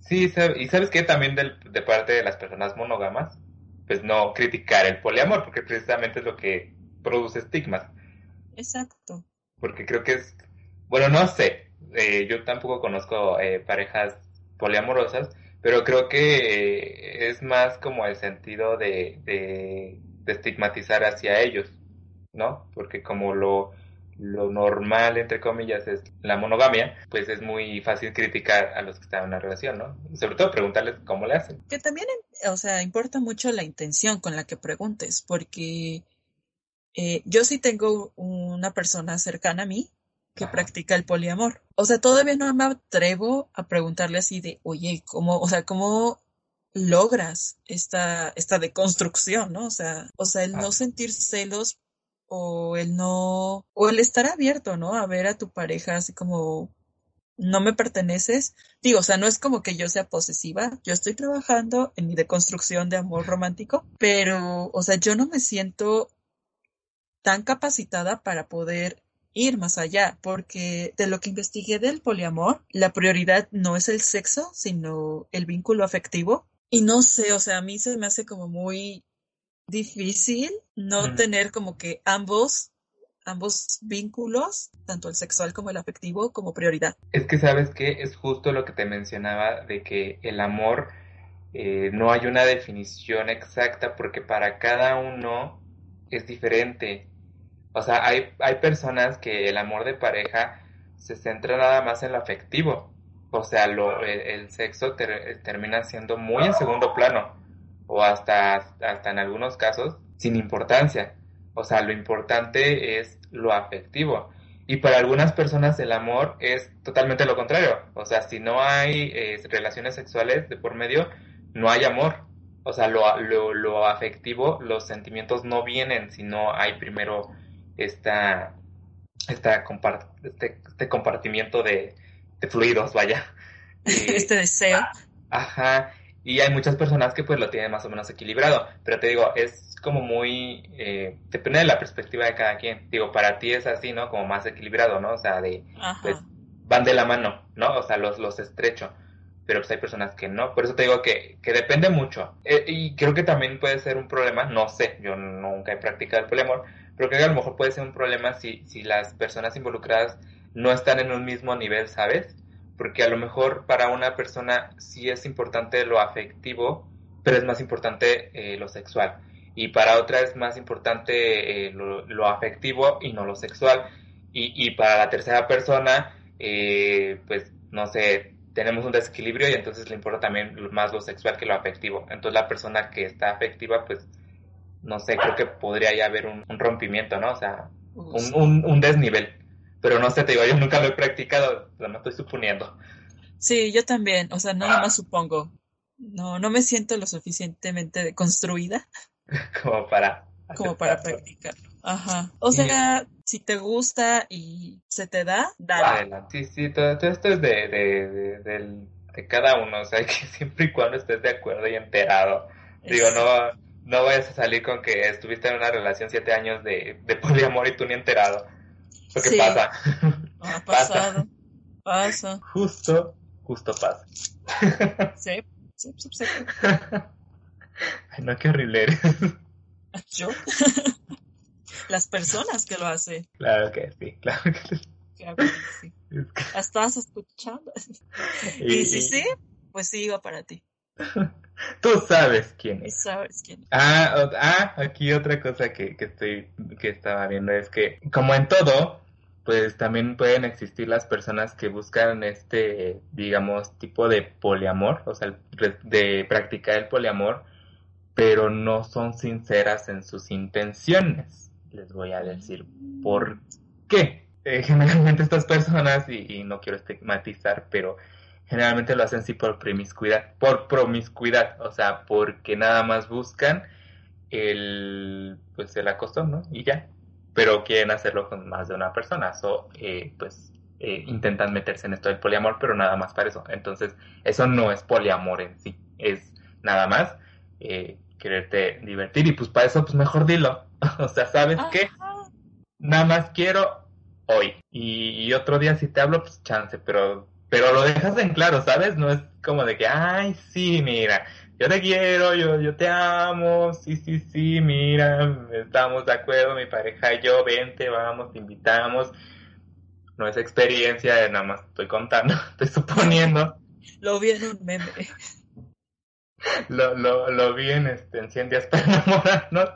Sí, y sabes que también de parte de las personas monógamas, pues no criticar el poliamor, porque precisamente es lo que produce estigmas. Exacto. Porque creo que es, bueno, no sé, eh, yo tampoco conozco eh, parejas poliamorosas, pero creo que eh, es más como el sentido de, de, estigmatizar hacia ellos, ¿no? Porque como lo, lo normal, entre comillas, es la monogamia, pues es muy fácil criticar a los que están en una relación, ¿no? sobre todo preguntarles cómo le hacen. Que también, o sea, importa mucho la intención con la que preguntes, porque yo sí tengo una persona cercana a mí que practica el poliamor. O sea, todavía no me atrevo a preguntarle así de, oye, ¿cómo, o sea, cómo logras esta, esta deconstrucción, ¿no? O sea, o sea, el no sentir celos o el no, o el estar abierto, ¿no? A ver a tu pareja así como no me perteneces. Digo, o sea, no es como que yo sea posesiva, yo estoy trabajando en mi deconstrucción de amor romántico, pero, o sea, yo no me siento tan capacitada para poder ir más allá, porque de lo que investigué del poliamor, la prioridad no es el sexo, sino el vínculo afectivo. Y no sé, o sea, a mí se me hace como muy difícil no tener como que ambos ambos vínculos, tanto el sexual como el afectivo, como prioridad. Es que sabes que es justo lo que te mencionaba de que el amor eh, no hay una definición exacta porque para cada uno es diferente. O sea, hay, hay personas que el amor de pareja se centra nada más en lo afectivo. O sea, lo, el, sexo termina siendo muy en segundo plano o hasta, hasta en algunos casos sin importancia. O sea, lo importante es lo afectivo. Y para algunas personas el amor es totalmente lo contrario. O sea, si no hay eh, relaciones sexuales de por medio, no hay amor. O sea, lo, lo, afectivo, los sentimientos no vienen si no hay primero esta, esta este, este compartimiento de, de fluidos, vaya. [LAUGHS] este deseo. Ajá. Y hay muchas personas que pues lo tienen más o menos equilibrado. Pero te digo, es como muy, eh, depende de la perspectiva de cada quien. Digo, para ti es así, ¿no? Como más equilibrado, ¿no? O sea, de, pues, van de la mano, ¿no? O sea, los, los estrecho. Pero pues hay personas que no. Por eso te digo que, que depende mucho. Eh, y creo que también puede ser un problema, no sé, yo nunca he practicado el poliamor, pero creo que a lo mejor puede ser un problema si, si las personas involucradas no están en un mismo nivel, ¿sabes? Porque a lo mejor para una persona sí es importante lo afectivo, pero es más importante eh, lo sexual y para otra es más importante eh, lo, afectivo y no lo sexual. Y, y para la tercera persona, eh, pues no sé, tenemos un desequilibrio y entonces le importa también más lo sexual que lo afectivo. Entonces la persona que está afectiva, pues no sé, creo que podría ya haber un, rompimiento, ¿no? O sea, un, un, desnivel. Pero no sé, te digo, yo nunca lo he practicado, lo estoy suponiendo. Sí, yo también, o sea, nada más supongo. No, no me siento lo suficientemente construida [LAUGHS] como para... Como para practicarlo. Ajá. O sea, si te gusta y se te da, dale. Sí, sí, todo, esto es de, de, de, cada uno. O sea, que [LAUGHS] siempre y cuando estés de acuerdo y enterado. Digo, no, no vayas a salir con que estuviste en una relación siete años de, de poliamor y tú ni enterado. Porque sí. pasa. Ha pasado. Pasa. Justo, justo pasa. Sí, sí, sí. sí. Ay, no, qué horrible eres. ¿Yo? Las personas que lo hacen. Claro que sí, claro que sí. Claro que sí. Estás escuchando. Y, si sí, pues sí iba para ti. Tú sabes quién es. Sabes quién es. Ah, ah, aquí otra cosa que, que estoy, que estaba viendo es que, como en todo, pues también pueden existir las personas que buscan este, digamos, tipo de poliamor, o sea, de practicar el poliamor pero no son sinceras en sus intenciones. Les voy a decir por qué. Eh, [LAUGHS] generalmente estas personas, y, no quiero estigmatizar, pero generalmente lo hacen sí por promiscuidad, por promiscuidad, o sea, porque nada más buscan el, pues el acostón, ¿no? Y ya. Pero quieren hacerlo con más de una persona, o eh, pues eh, intentan meterse en esto del poliamor, pero nada más para eso. Entonces, eso no es poliamor en sí, es nada más eh, quererte divertir y pues para eso pues mejor dilo. [LAUGHS] o sea, ¿sabes qué? Nada más quiero hoy y, otro día si te hablo pues chance, pero pero lo dejas en claro, ¿sabes? No es como de que, ay, sí, mira, yo te quiero, yo, yo te amo, sí, sí, sí, mira, estamos de acuerdo, mi pareja y yo, vente, vamos, te invitamos. No es experiencia, nada más estoy contando, [LAUGHS] estoy suponiendo. Lo vi en un meme lo, lo, lo vi en, este, en 100 días para enamorarnos.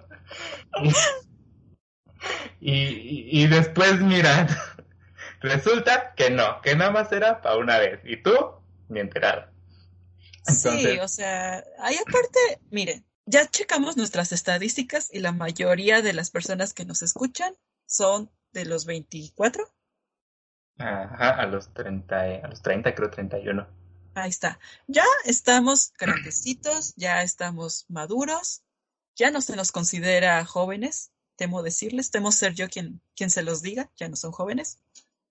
Y, y, después, mira, [LAUGHS] resulta que no, que nada más era para una vez. Y tú, ni enterado. Sí, o sea, ahí aparte, miren, ya checamos nuestras estadísticas y la mayoría de las personas que nos escuchan son de los 24. Ajá, a los 30, a los 30 creo 31. Ahí está. Ya estamos grandecitos, ya estamos maduros, ya no se nos considera jóvenes, temo decirles, temo ser yo quien, quien se los diga, ya no son jóvenes,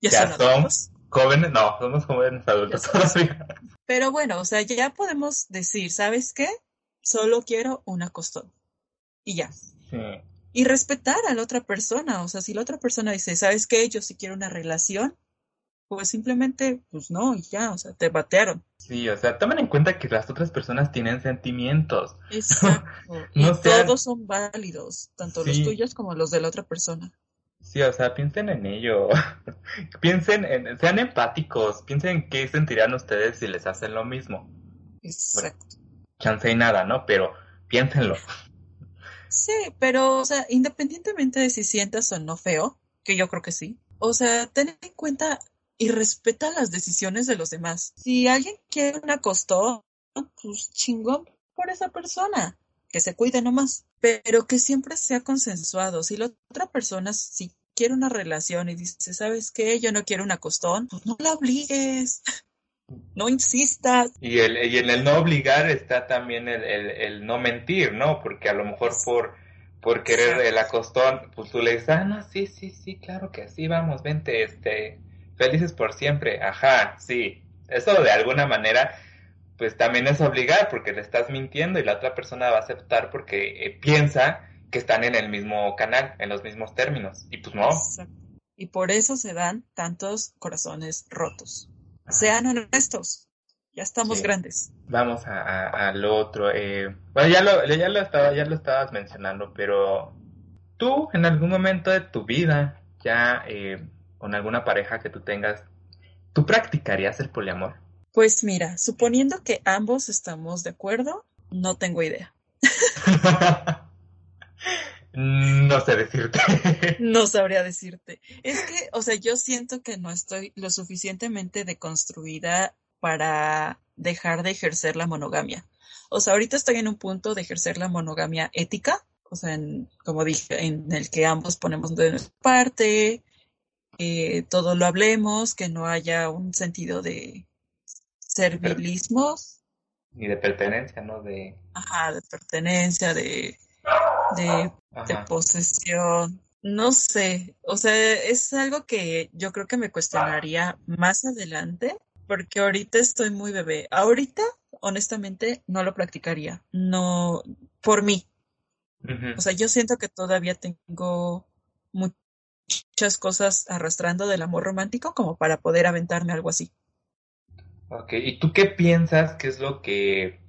ya, son, adultos. Jóvenes, no, somos jóvenes adultos todavía. Pero bueno, o sea, ya podemos decir, ¿sabes qué? Solo quiero una costón. Y ya. Sí. Y respetar a la otra persona. O sea, si la otra persona dice, ¿sabes qué? Yo sí quiero una relación, pues simplemente, pues no, y ya, o sea, te batearon. Sí, o sea, tomen en cuenta que las otras personas tienen sentimientos. Exacto. [LAUGHS] y No sean- todos son válidos, tanto los tuyos como los de la otra persona. Sí, o sea, piensen en ello. [LAUGHS] piensen en, sean empáticos, piensen qué sentirían ustedes si les hacen lo mismo. Exacto. Chance y nada, ¿no? Pero piénsenlo. Sí, pero, o sea, independientemente de si sientas o no feo, que yo creo que sí, o sea, ten en cuenta y respeta las decisiones de los demás. Si alguien quiere una costón, pues chingón por esa persona, que se cuide nomás, pero que siempre sea consensuado. Si la otra persona si quiere una relación y dice, ¿sabes qué? Yo no quiero una costón, pues no la obligues, no insistas. Y, el, y en el no obligar está también el, el, el no mentir, ¿no? Porque a lo mejor por, por querer el acostón, pues tú le dices, ah, no, sí, sí, sí, claro que sí, vamos, vente, este, felices por siempre, ajá, sí. Eso de alguna manera, pues también es obligar, porque le estás mintiendo y la otra persona va a aceptar porque eh, piensa que están en el mismo canal, en los mismos términos. Y pues no. Exacto. Y por eso se dan tantos corazones rotos. Sean honestos. Ya estamos Sí. grandes. Vamos a, a- al otro. eh, bueno, ya lo, ya lo estaba, ya lo estabas mencionando, pero tú en algún momento de tu vida, ya eh, con alguna pareja que tú tengas, ¿tú practicarías el poliamor? Pues mira, suponiendo que ambos estamos de acuerdo, no tengo idea. [LAUGHS] [LAUGHS] no sé decirte. [LAUGHS] No sabría decirte. Es que, o sea, yo siento que no estoy lo suficientemente deconstruida para dejar de ejercer la monogamia. O sea, ahorita estoy en un punto de ejercer la monogamia ética, o sea, en, como dije, en el que ambos ponemos de nuestra parte, eh, todo lo hablemos, que no haya un sentido de servilismo, Ni de pertenencia, ¿no? De... ajá, de pertenencia, de, de de posesión. No sé, o sea, es algo que yo creo que me cuestionaría más adelante, porque ahorita estoy muy bebé. Ahorita, honestamente, no lo practicaría, no por mí. O sea, yo siento que todavía tengo muchas cosas arrastrando del amor romántico como para poder aventarme algo así. Ok, ¿y tú qué piensas que es lo que,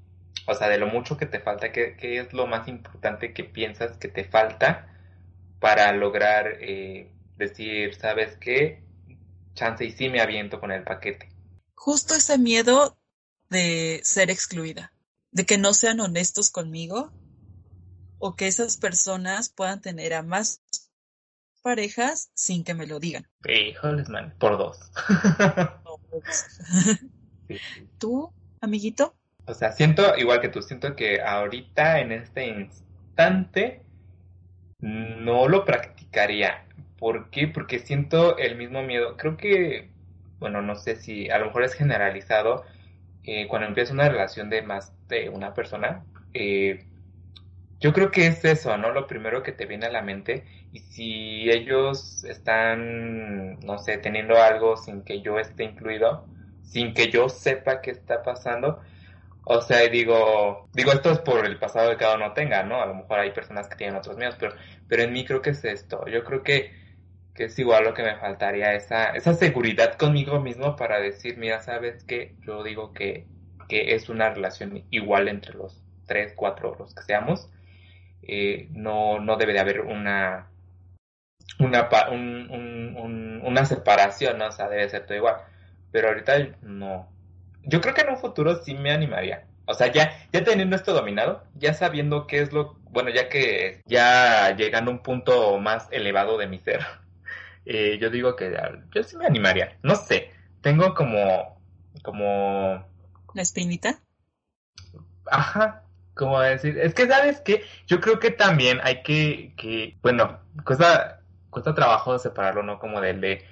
o sea, de lo mucho que te falta, qué, qué es lo más importante que piensas que te falta para lograr eh, decir, ¿sabes qué? Chance y sí me aviento con el paquete. Justo ese miedo de ser excluida, de que no sean honestos conmigo o que esas personas puedan tener a más parejas sin que me lo digan. Híjoles, man, por dos. [LAUGHS] ¿Tú, amiguito? O sea, siento, igual que tú, siento que ahorita, en este instante, no lo practicaría. ¿Por qué? Porque siento el mismo miedo. Creo que, bueno, no sé si a lo mejor es generalizado. eh, cuando empieza una relación de más de una persona, eh, yo creo que es eso, ¿no? Lo primero que te viene a la mente. Y si ellos están, no sé, teniendo algo sin que yo esté incluido, sin que yo sepa qué está pasando, o sea, digo, digo, esto es por el pasado que cada uno tenga, ¿no? A lo mejor hay personas que tienen otros miedos, pero, pero en mí creo que es esto. Yo creo que, que es igual lo que me faltaría, esa, esa seguridad conmigo mismo para decir, mira, ¿sabes qué? Yo digo que, que es una relación igual entre los tres, cuatro, los que seamos. Eh, no, no debe de haber una, una, una separación, ¿no? O sea, debe ser todo igual. Pero ahorita no. Yo creo que en un futuro sí me animaría. O sea, ya, ya teniendo esto dominado, ya sabiendo qué es lo, bueno, ya que ya llegando a un punto más elevado de mi ser, [LAUGHS] eh, yo digo que ya- yo sí me animaría. No sé, tengo como, como, ¿La espinita? ajá, como decir, es que sabes que yo creo que también hay que, que, bueno, cuesta, cuesta trabajo separarlo, ¿no? Como del de,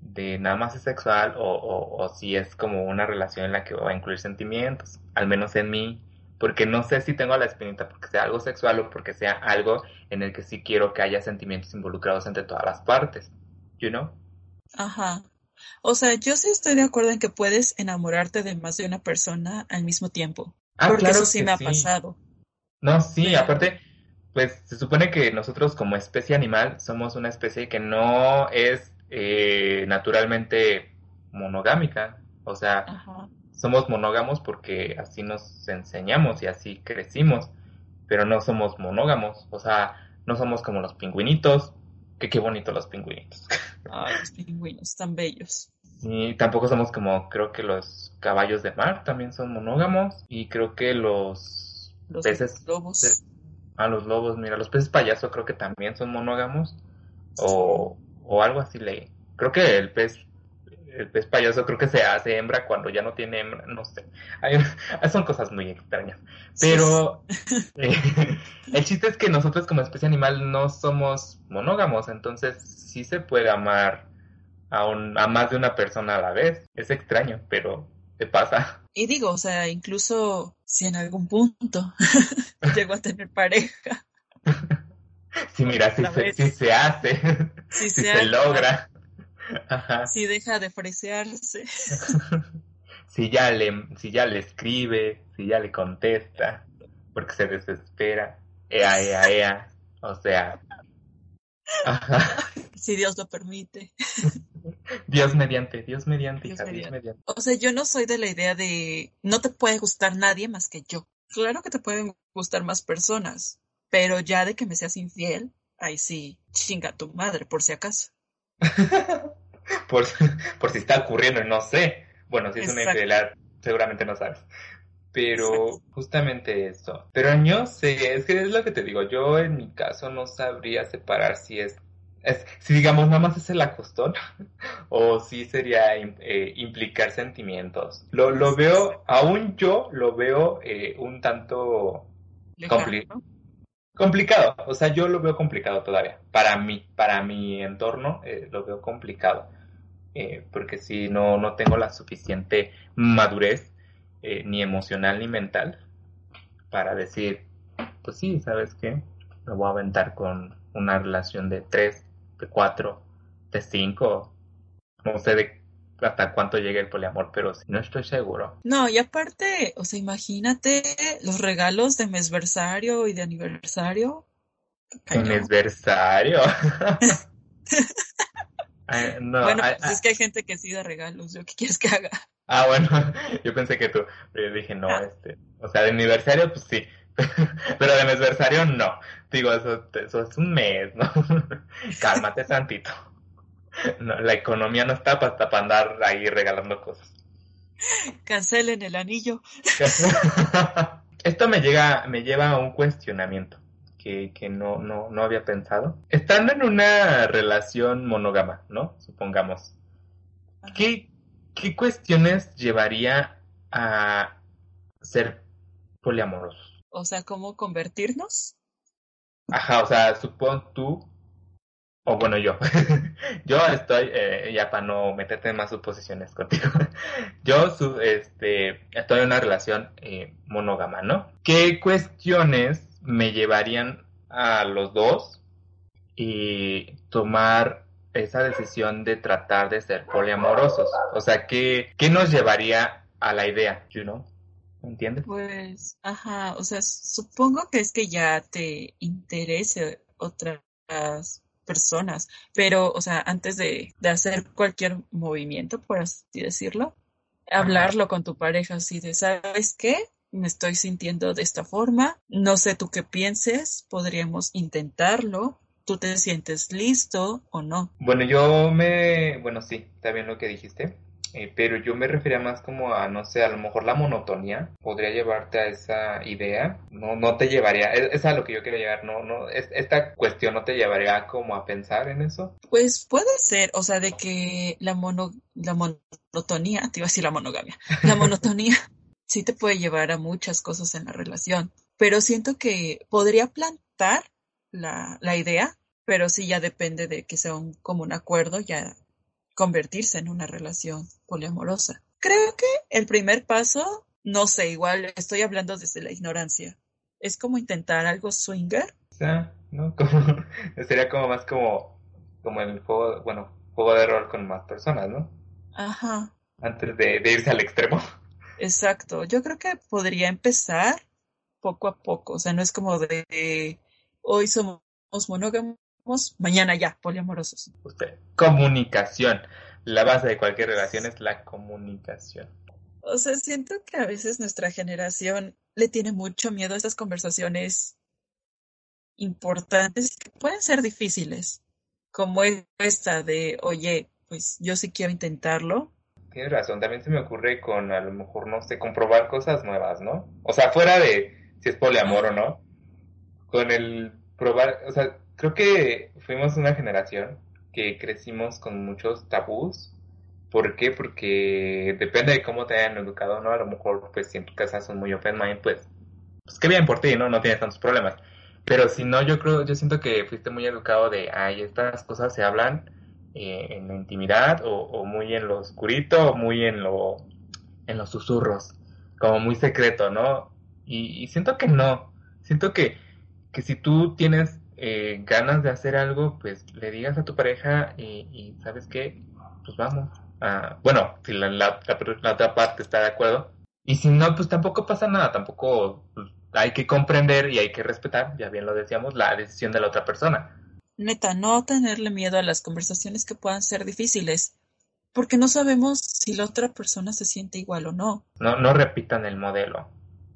de nada más es sexual o, o, o si es como una relación en la que va a incluir sentimientos, al menos en mí, porque no sé si tengo la espinita porque sea algo sexual o porque sea algo en el que sí quiero que haya sentimientos involucrados entre todas las partes, you know? Ajá. O sea, yo sí estoy de acuerdo en que puedes enamorarte de más de una persona al mismo tiempo. Ah, porque claro eso sí que me ha pasado. No, sí, Pero- aparte, pues se supone que nosotros como especie animal somos una especie que no es eh, naturalmente monogámica. O sea, Ajá. somos monógamos porque así nos enseñamos y así crecimos, pero no somos monógamos. O sea, no somos como los pingüinitos, que qué bonitos los pingüinitos. [LAUGHS] Ay, los pingüinos, tan bellos. Y tampoco somos como, creo que los caballos de mar también son monógamos. Y creo que los Los peces, lobos. ah, los lobos, mira, los peces payaso creo que también son monógamos. O, o algo así leí. Creo que el pez, el pez payaso creo que se hace hembra cuando ya no tiene hembra, no sé. Hay- [LAUGHS] son cosas muy extrañas. Pero [LAUGHS] eh, el chiste es que nosotros como especie animal no somos monógamos, entonces sí se puede amar a, un, a más de una persona a la vez. Es extraño, pero te pasa. [LAUGHS] Y digo, o sea, incluso si en algún punto llego a tener pareja, [LAUGHS] Sí, mira, La se, sí se hace, [LAUGHS] si se, logra. Ajá. si deja de fresearse, [LAUGHS] Si ya le, si ya le escribe, si ya le contesta, porque se desespera. Ea, ea, ea. O sea. Ajá. si Dios lo permite. Dios mediante, Dios mediante, Dios hija, Dios mediante. mediante. O sea, yo no soy de la idea de no te puede gustar nadie más que yo. Claro que te pueden gustar más personas, pero ya de que me seas infiel, ahí sí, chinga tu madre, por si acaso. [LAUGHS] por, por si está ocurriendo, no sé. Bueno, si es una infidelidad, seguramente no sabes. Pero Exacto. justamente eso. Pero yo sé, es que es lo que te digo, yo en mi caso no sabría separar si es, es si digamos nada más es el acostón [LAUGHS] o si sería eh, implicar sentimientos. Lo, lo veo, aún yo lo veo eh, un tanto Lejano, Compli- ¿no? Complicado, o sea, yo lo veo complicado todavía. Para mí, para mi entorno, eh, lo veo complicado. Eh, porque si no, no tengo la suficiente madurez, eh, ni emocional ni mental, para decir, pues sí, ¿sabes qué? Me voy a aventar con una relación de tres, de cuatro, de cinco, no sé de hasta cuánto llegue el poliamor, pero no estoy seguro. No, y aparte, o sea, imagínate los regalos de mesversario y de aniversario. Mesversario. [LAUGHS] [LAUGHS] No, Bueno, pues es que hay gente que sí da regalos. ¿Yo qué quieres que haga? Ah, bueno, [LAUGHS] yo pensé que tú, pero yo dije, no, Ah. este, o sea, de aniversario, pues sí, pero de mesversario, no. Digo, eso, eso es un mes, ¿no? Cálmate tantito. No, la economía no está para, para andar ahí regalando cosas. Cancelen el anillo. [LAUGHS] Esto me llega, me lleva a un cuestionamiento que, que no, no, no había pensado. Estando en una relación monógama, ¿no? Supongamos. ¿Qué, qué cuestiones llevaría a ser poliamorosos? O sea, ¿cómo convertirnos? Ajá, o sea, supón tú, o bueno, yo, [LAUGHS] yo estoy, eh, ya para no meterte en más suposiciones contigo, [LAUGHS] yo su- este, estoy en una relación eh, monógama, ¿no? ¿Qué cuestiones me llevarían a los dos y tomar esa decisión de tratar de ser poliamorosos? O sea, ¿qué, qué nos llevaría a la idea, you know? ¿Entiendes? Pues, ajá, o sea, supongo que es que ya te interese otras personas, pero, o sea, antes de, de hacer cualquier movimiento, por así decirlo, hablarlo con tu pareja así de, ¿sabes qué? Me estoy sintiendo de esta forma, no sé tú qué pienses, podríamos intentarlo, tú te sientes listo o no. Bueno, yo me, bueno, sí, está bien lo que dijiste, eh, pero yo me refería más como a, no sé, a lo mejor la monotonía podría llevarte a esa idea, no, no te llevaría, es, es a lo que yo quería llegar, no, no, es- esta cuestión no te llevaría como a pensar en eso. Pues puede ser, o sea, de que la mono, la monotonía, te iba a decir la monogamia, la monotonía [LAUGHS] sí te puede llevar a muchas cosas en la relación, pero siento que podría plantar la, la idea, pero sí ya depende de que sea un común acuerdo, ya convertirse en una relación poliamorosa. Creo que el primer paso, no sé, igual estoy hablando desde la ignorancia, es como intentar algo swinger. ¿no? [LAUGHS] Como, sería como más como, como el juego, bueno, juego de rol con más personas, ¿no? Ajá. Antes de, de irse al extremo. Exacto. Yo creo que podría empezar poco a poco. O sea, no es como de hoy somos monógamos, mañana ya, poliamorosos. Usted, comunicación. La base de cualquier relación es la comunicación. O sea, siento que a veces nuestra generación le tiene mucho miedo a estas conversaciones importantes que pueden ser difíciles, como esta de, oye, pues yo sí quiero intentarlo. Tienes razón, también se me ocurre con a lo mejor, no sé, comprobar cosas nuevas, ¿no? O sea, fuera de si es poliamor o no, con el probar, o sea, creo que fuimos una generación que crecimos con muchos tabús. ¿Por qué? Porque depende de cómo te hayan educado, ¿no? A lo mejor, pues, si en tu casa son muy open mind, pues, pues qué bien por ti, ¿no? No tienes tantos problemas. Pero si no, yo creo, yo siento que fuiste muy educado de, ay, estas cosas se hablan eh, en la intimidad o, o, muy en lo oscurito o muy en lo, en los susurros, como muy secreto, ¿no? Y, y siento que no, siento que, que si tú tienes eh, ganas de hacer algo, pues le digas a tu pareja y, y ¿sabes qué? Pues vamos. Ah, bueno, si la, la, la, otra parte está de acuerdo. Y si no, pues tampoco pasa nada, tampoco pues, hay que comprender y hay que respetar, ya bien lo decíamos, la decisión de la otra persona. Neta, no tenerle miedo a las conversaciones que puedan ser difíciles, porque no sabemos si la otra persona se siente igual o no. No, no repitan el modelo.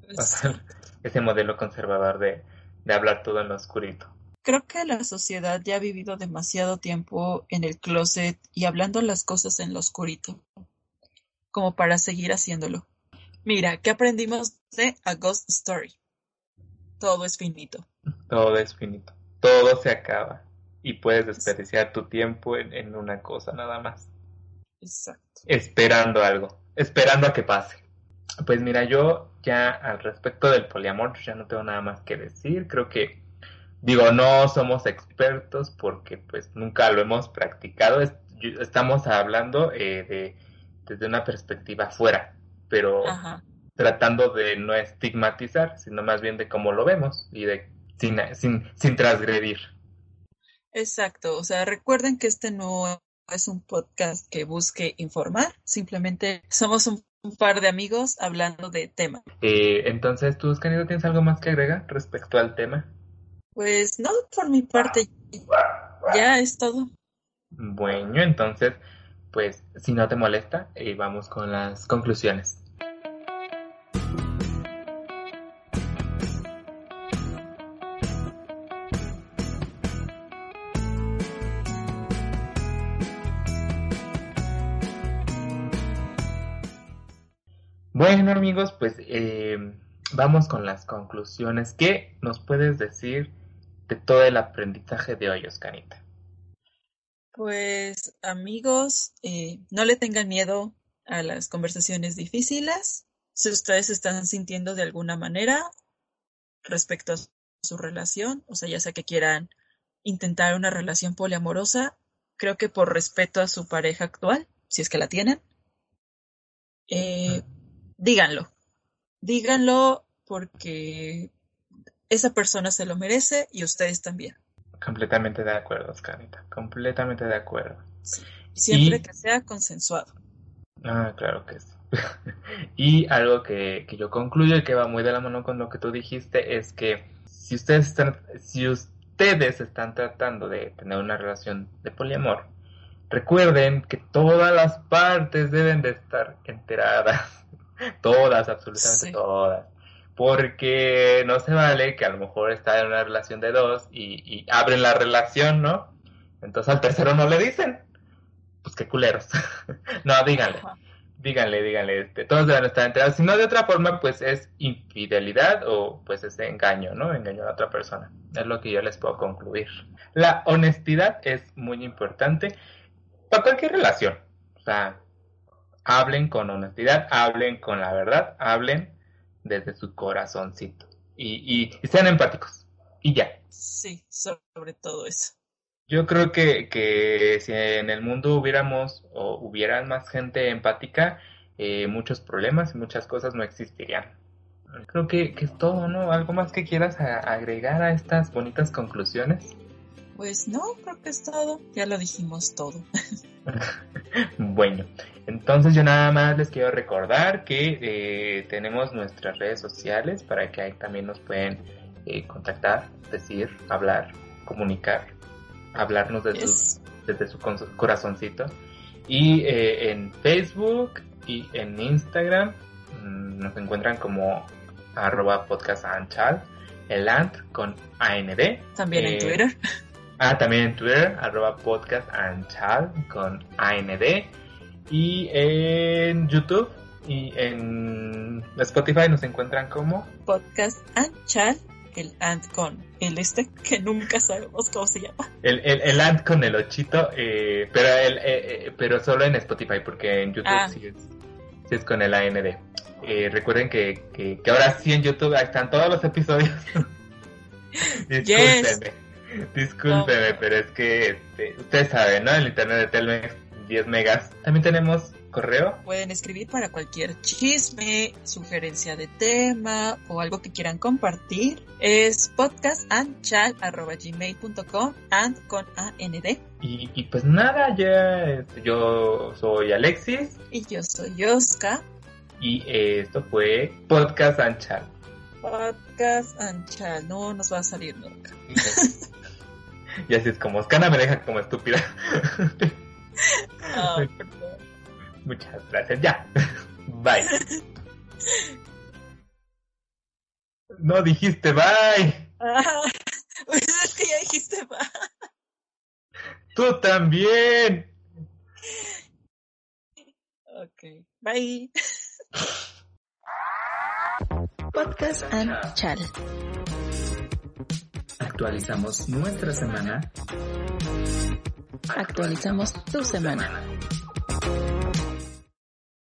[LAUGHS] Ese modelo conservador de, de hablar todo en lo oscurito. Creo que la sociedad ya ha vivido demasiado tiempo en el closet y hablando las cosas en lo oscurito, como para seguir haciéndolo. Mira, ¿qué aprendimos de A Ghost Story? Todo es finito. Todo es finito. Todo se acaba. Y puedes desperdiciar tu tiempo en, en una cosa nada más. Exacto. Esperando algo. Esperando a que pase. Pues mira, yo ya al respecto del poliamor ya no tengo nada más que decir. Creo que, digo, no somos expertos porque pues nunca lo hemos practicado. Estamos hablando eh, de, desde una perspectiva fuera, pero Ajá. tratando de no estigmatizar, sino más bien de cómo lo vemos y de sin, sin, sin transgredir. Exacto, o sea, recuerden que este no es un podcast que busque informar, simplemente somos un un par de amigos hablando de tema. Eh, entonces, ¿tú, Oscarito, tienes algo más que agregar respecto al tema? Pues no, por mi parte, ya es todo. Bueno, entonces, pues, si no te molesta, eh, vamos con las conclusiones. Bueno amigos, pues eh, vamos con las conclusiones. ¿Qué nos puedes decir de todo el aprendizaje de hoy, Oscarita? Pues amigos, eh, no le tengan miedo a las conversaciones difíciles. Si ustedes están sintiendo de alguna manera respecto a su relación, o sea, ya sea que quieran intentar una relación poliamorosa, creo que por respeto a su pareja actual, si es que la tienen, eh, díganlo. Díganlo porque esa persona se lo merece y ustedes también. Completamente de acuerdo, Oscarita. Completamente de acuerdo. Sí. Siempre y... que sea consensuado. Ah, claro que sí. [LAUGHS] y algo que, que, yo concluyo y que va muy de la mano con lo que tú dijiste es que si ustedes están, si ustedes están tratando de tener una relación de poliamor, recuerden que todas las partes deben de estar enteradas [LAUGHS] todas, absolutamente sí. todas. Porque no se vale que a lo mejor está en una relación de dos y, y, abren la relación, ¿no? Entonces al tercero no le dicen. Pues qué culeros. [LAUGHS] no, díganle. Díganle, díganle. Este, todos deben estar enterados. Si no, de otra forma, pues es infidelidad o pues es engaño, ¿no? Engaño a otra persona. Es lo que yo les puedo concluir. La honestidad es muy importante para cualquier relación. O sea, hablen con honestidad, hablen con la verdad, hablen desde su corazoncito y, y, y, sean empáticos. Y ya. Sí, sobre todo eso. Yo creo que, que si en el mundo hubiéramos o hubieran más gente empática, eh, muchos problemas y muchas cosas no existirían. Creo que, que, es todo, ¿no? ¿Algo más que quieras a, agregar a estas bonitas conclusiones? Pues no, creo que es todo. Ya lo dijimos todo. [LAUGHS] bueno, entonces yo nada más les quiero recordar que eh, tenemos nuestras redes sociales para que ahí también nos pueden eh, contactar, decir, hablar, comunicar, hablarnos desde, su, desde su corazoncito. Y eh, en Facebook y en Instagram mm, nos encuentran como arroba podcast el ANT con AND. También en Twitter. Ah, también en Twitter, arroba podcast con AND. Y en YouTube y en Spotify nos encuentran como Podcast Anchal, el Ant con el este, que nunca sabemos cómo se llama. El, el, el Ant con el ochito, eh, pero, el, eh, eh, pero solo en Spotify, porque en YouTube ah. sí, es, sí, es, con el AND. Eh, recuerden que, que, que, ahora sí en YouTube están todos los episodios. [LAUGHS] Discúlpenme. Discúlpeme, pero es que este, ustedes saben, ¿no? El internet de Telmex, 10 megas. También tenemos correo. Pueden escribir para cualquier chisme, sugerencia de tema o algo que quieran compartir. Es podcastandchat.gmail.com and con A-N-D. Y, y, pues nada, ya este, yo soy Alexis. Y yo soy Oscar. Y esto fue Podcast and Chat. Podcast and Chat, no nos va a salir nunca. [LAUGHS] [LAUGHS] Y así es como Oscana me deja como estúpida. [LAUGHS] Muchas gracias. Ya. [LAUGHS] Bye. No dijiste bye. Ah, es que ya dijiste bye. Tú también. Ok. Bye. Podcast and Chal. Actualizamos nuestra semana. Actualizamos tu semana.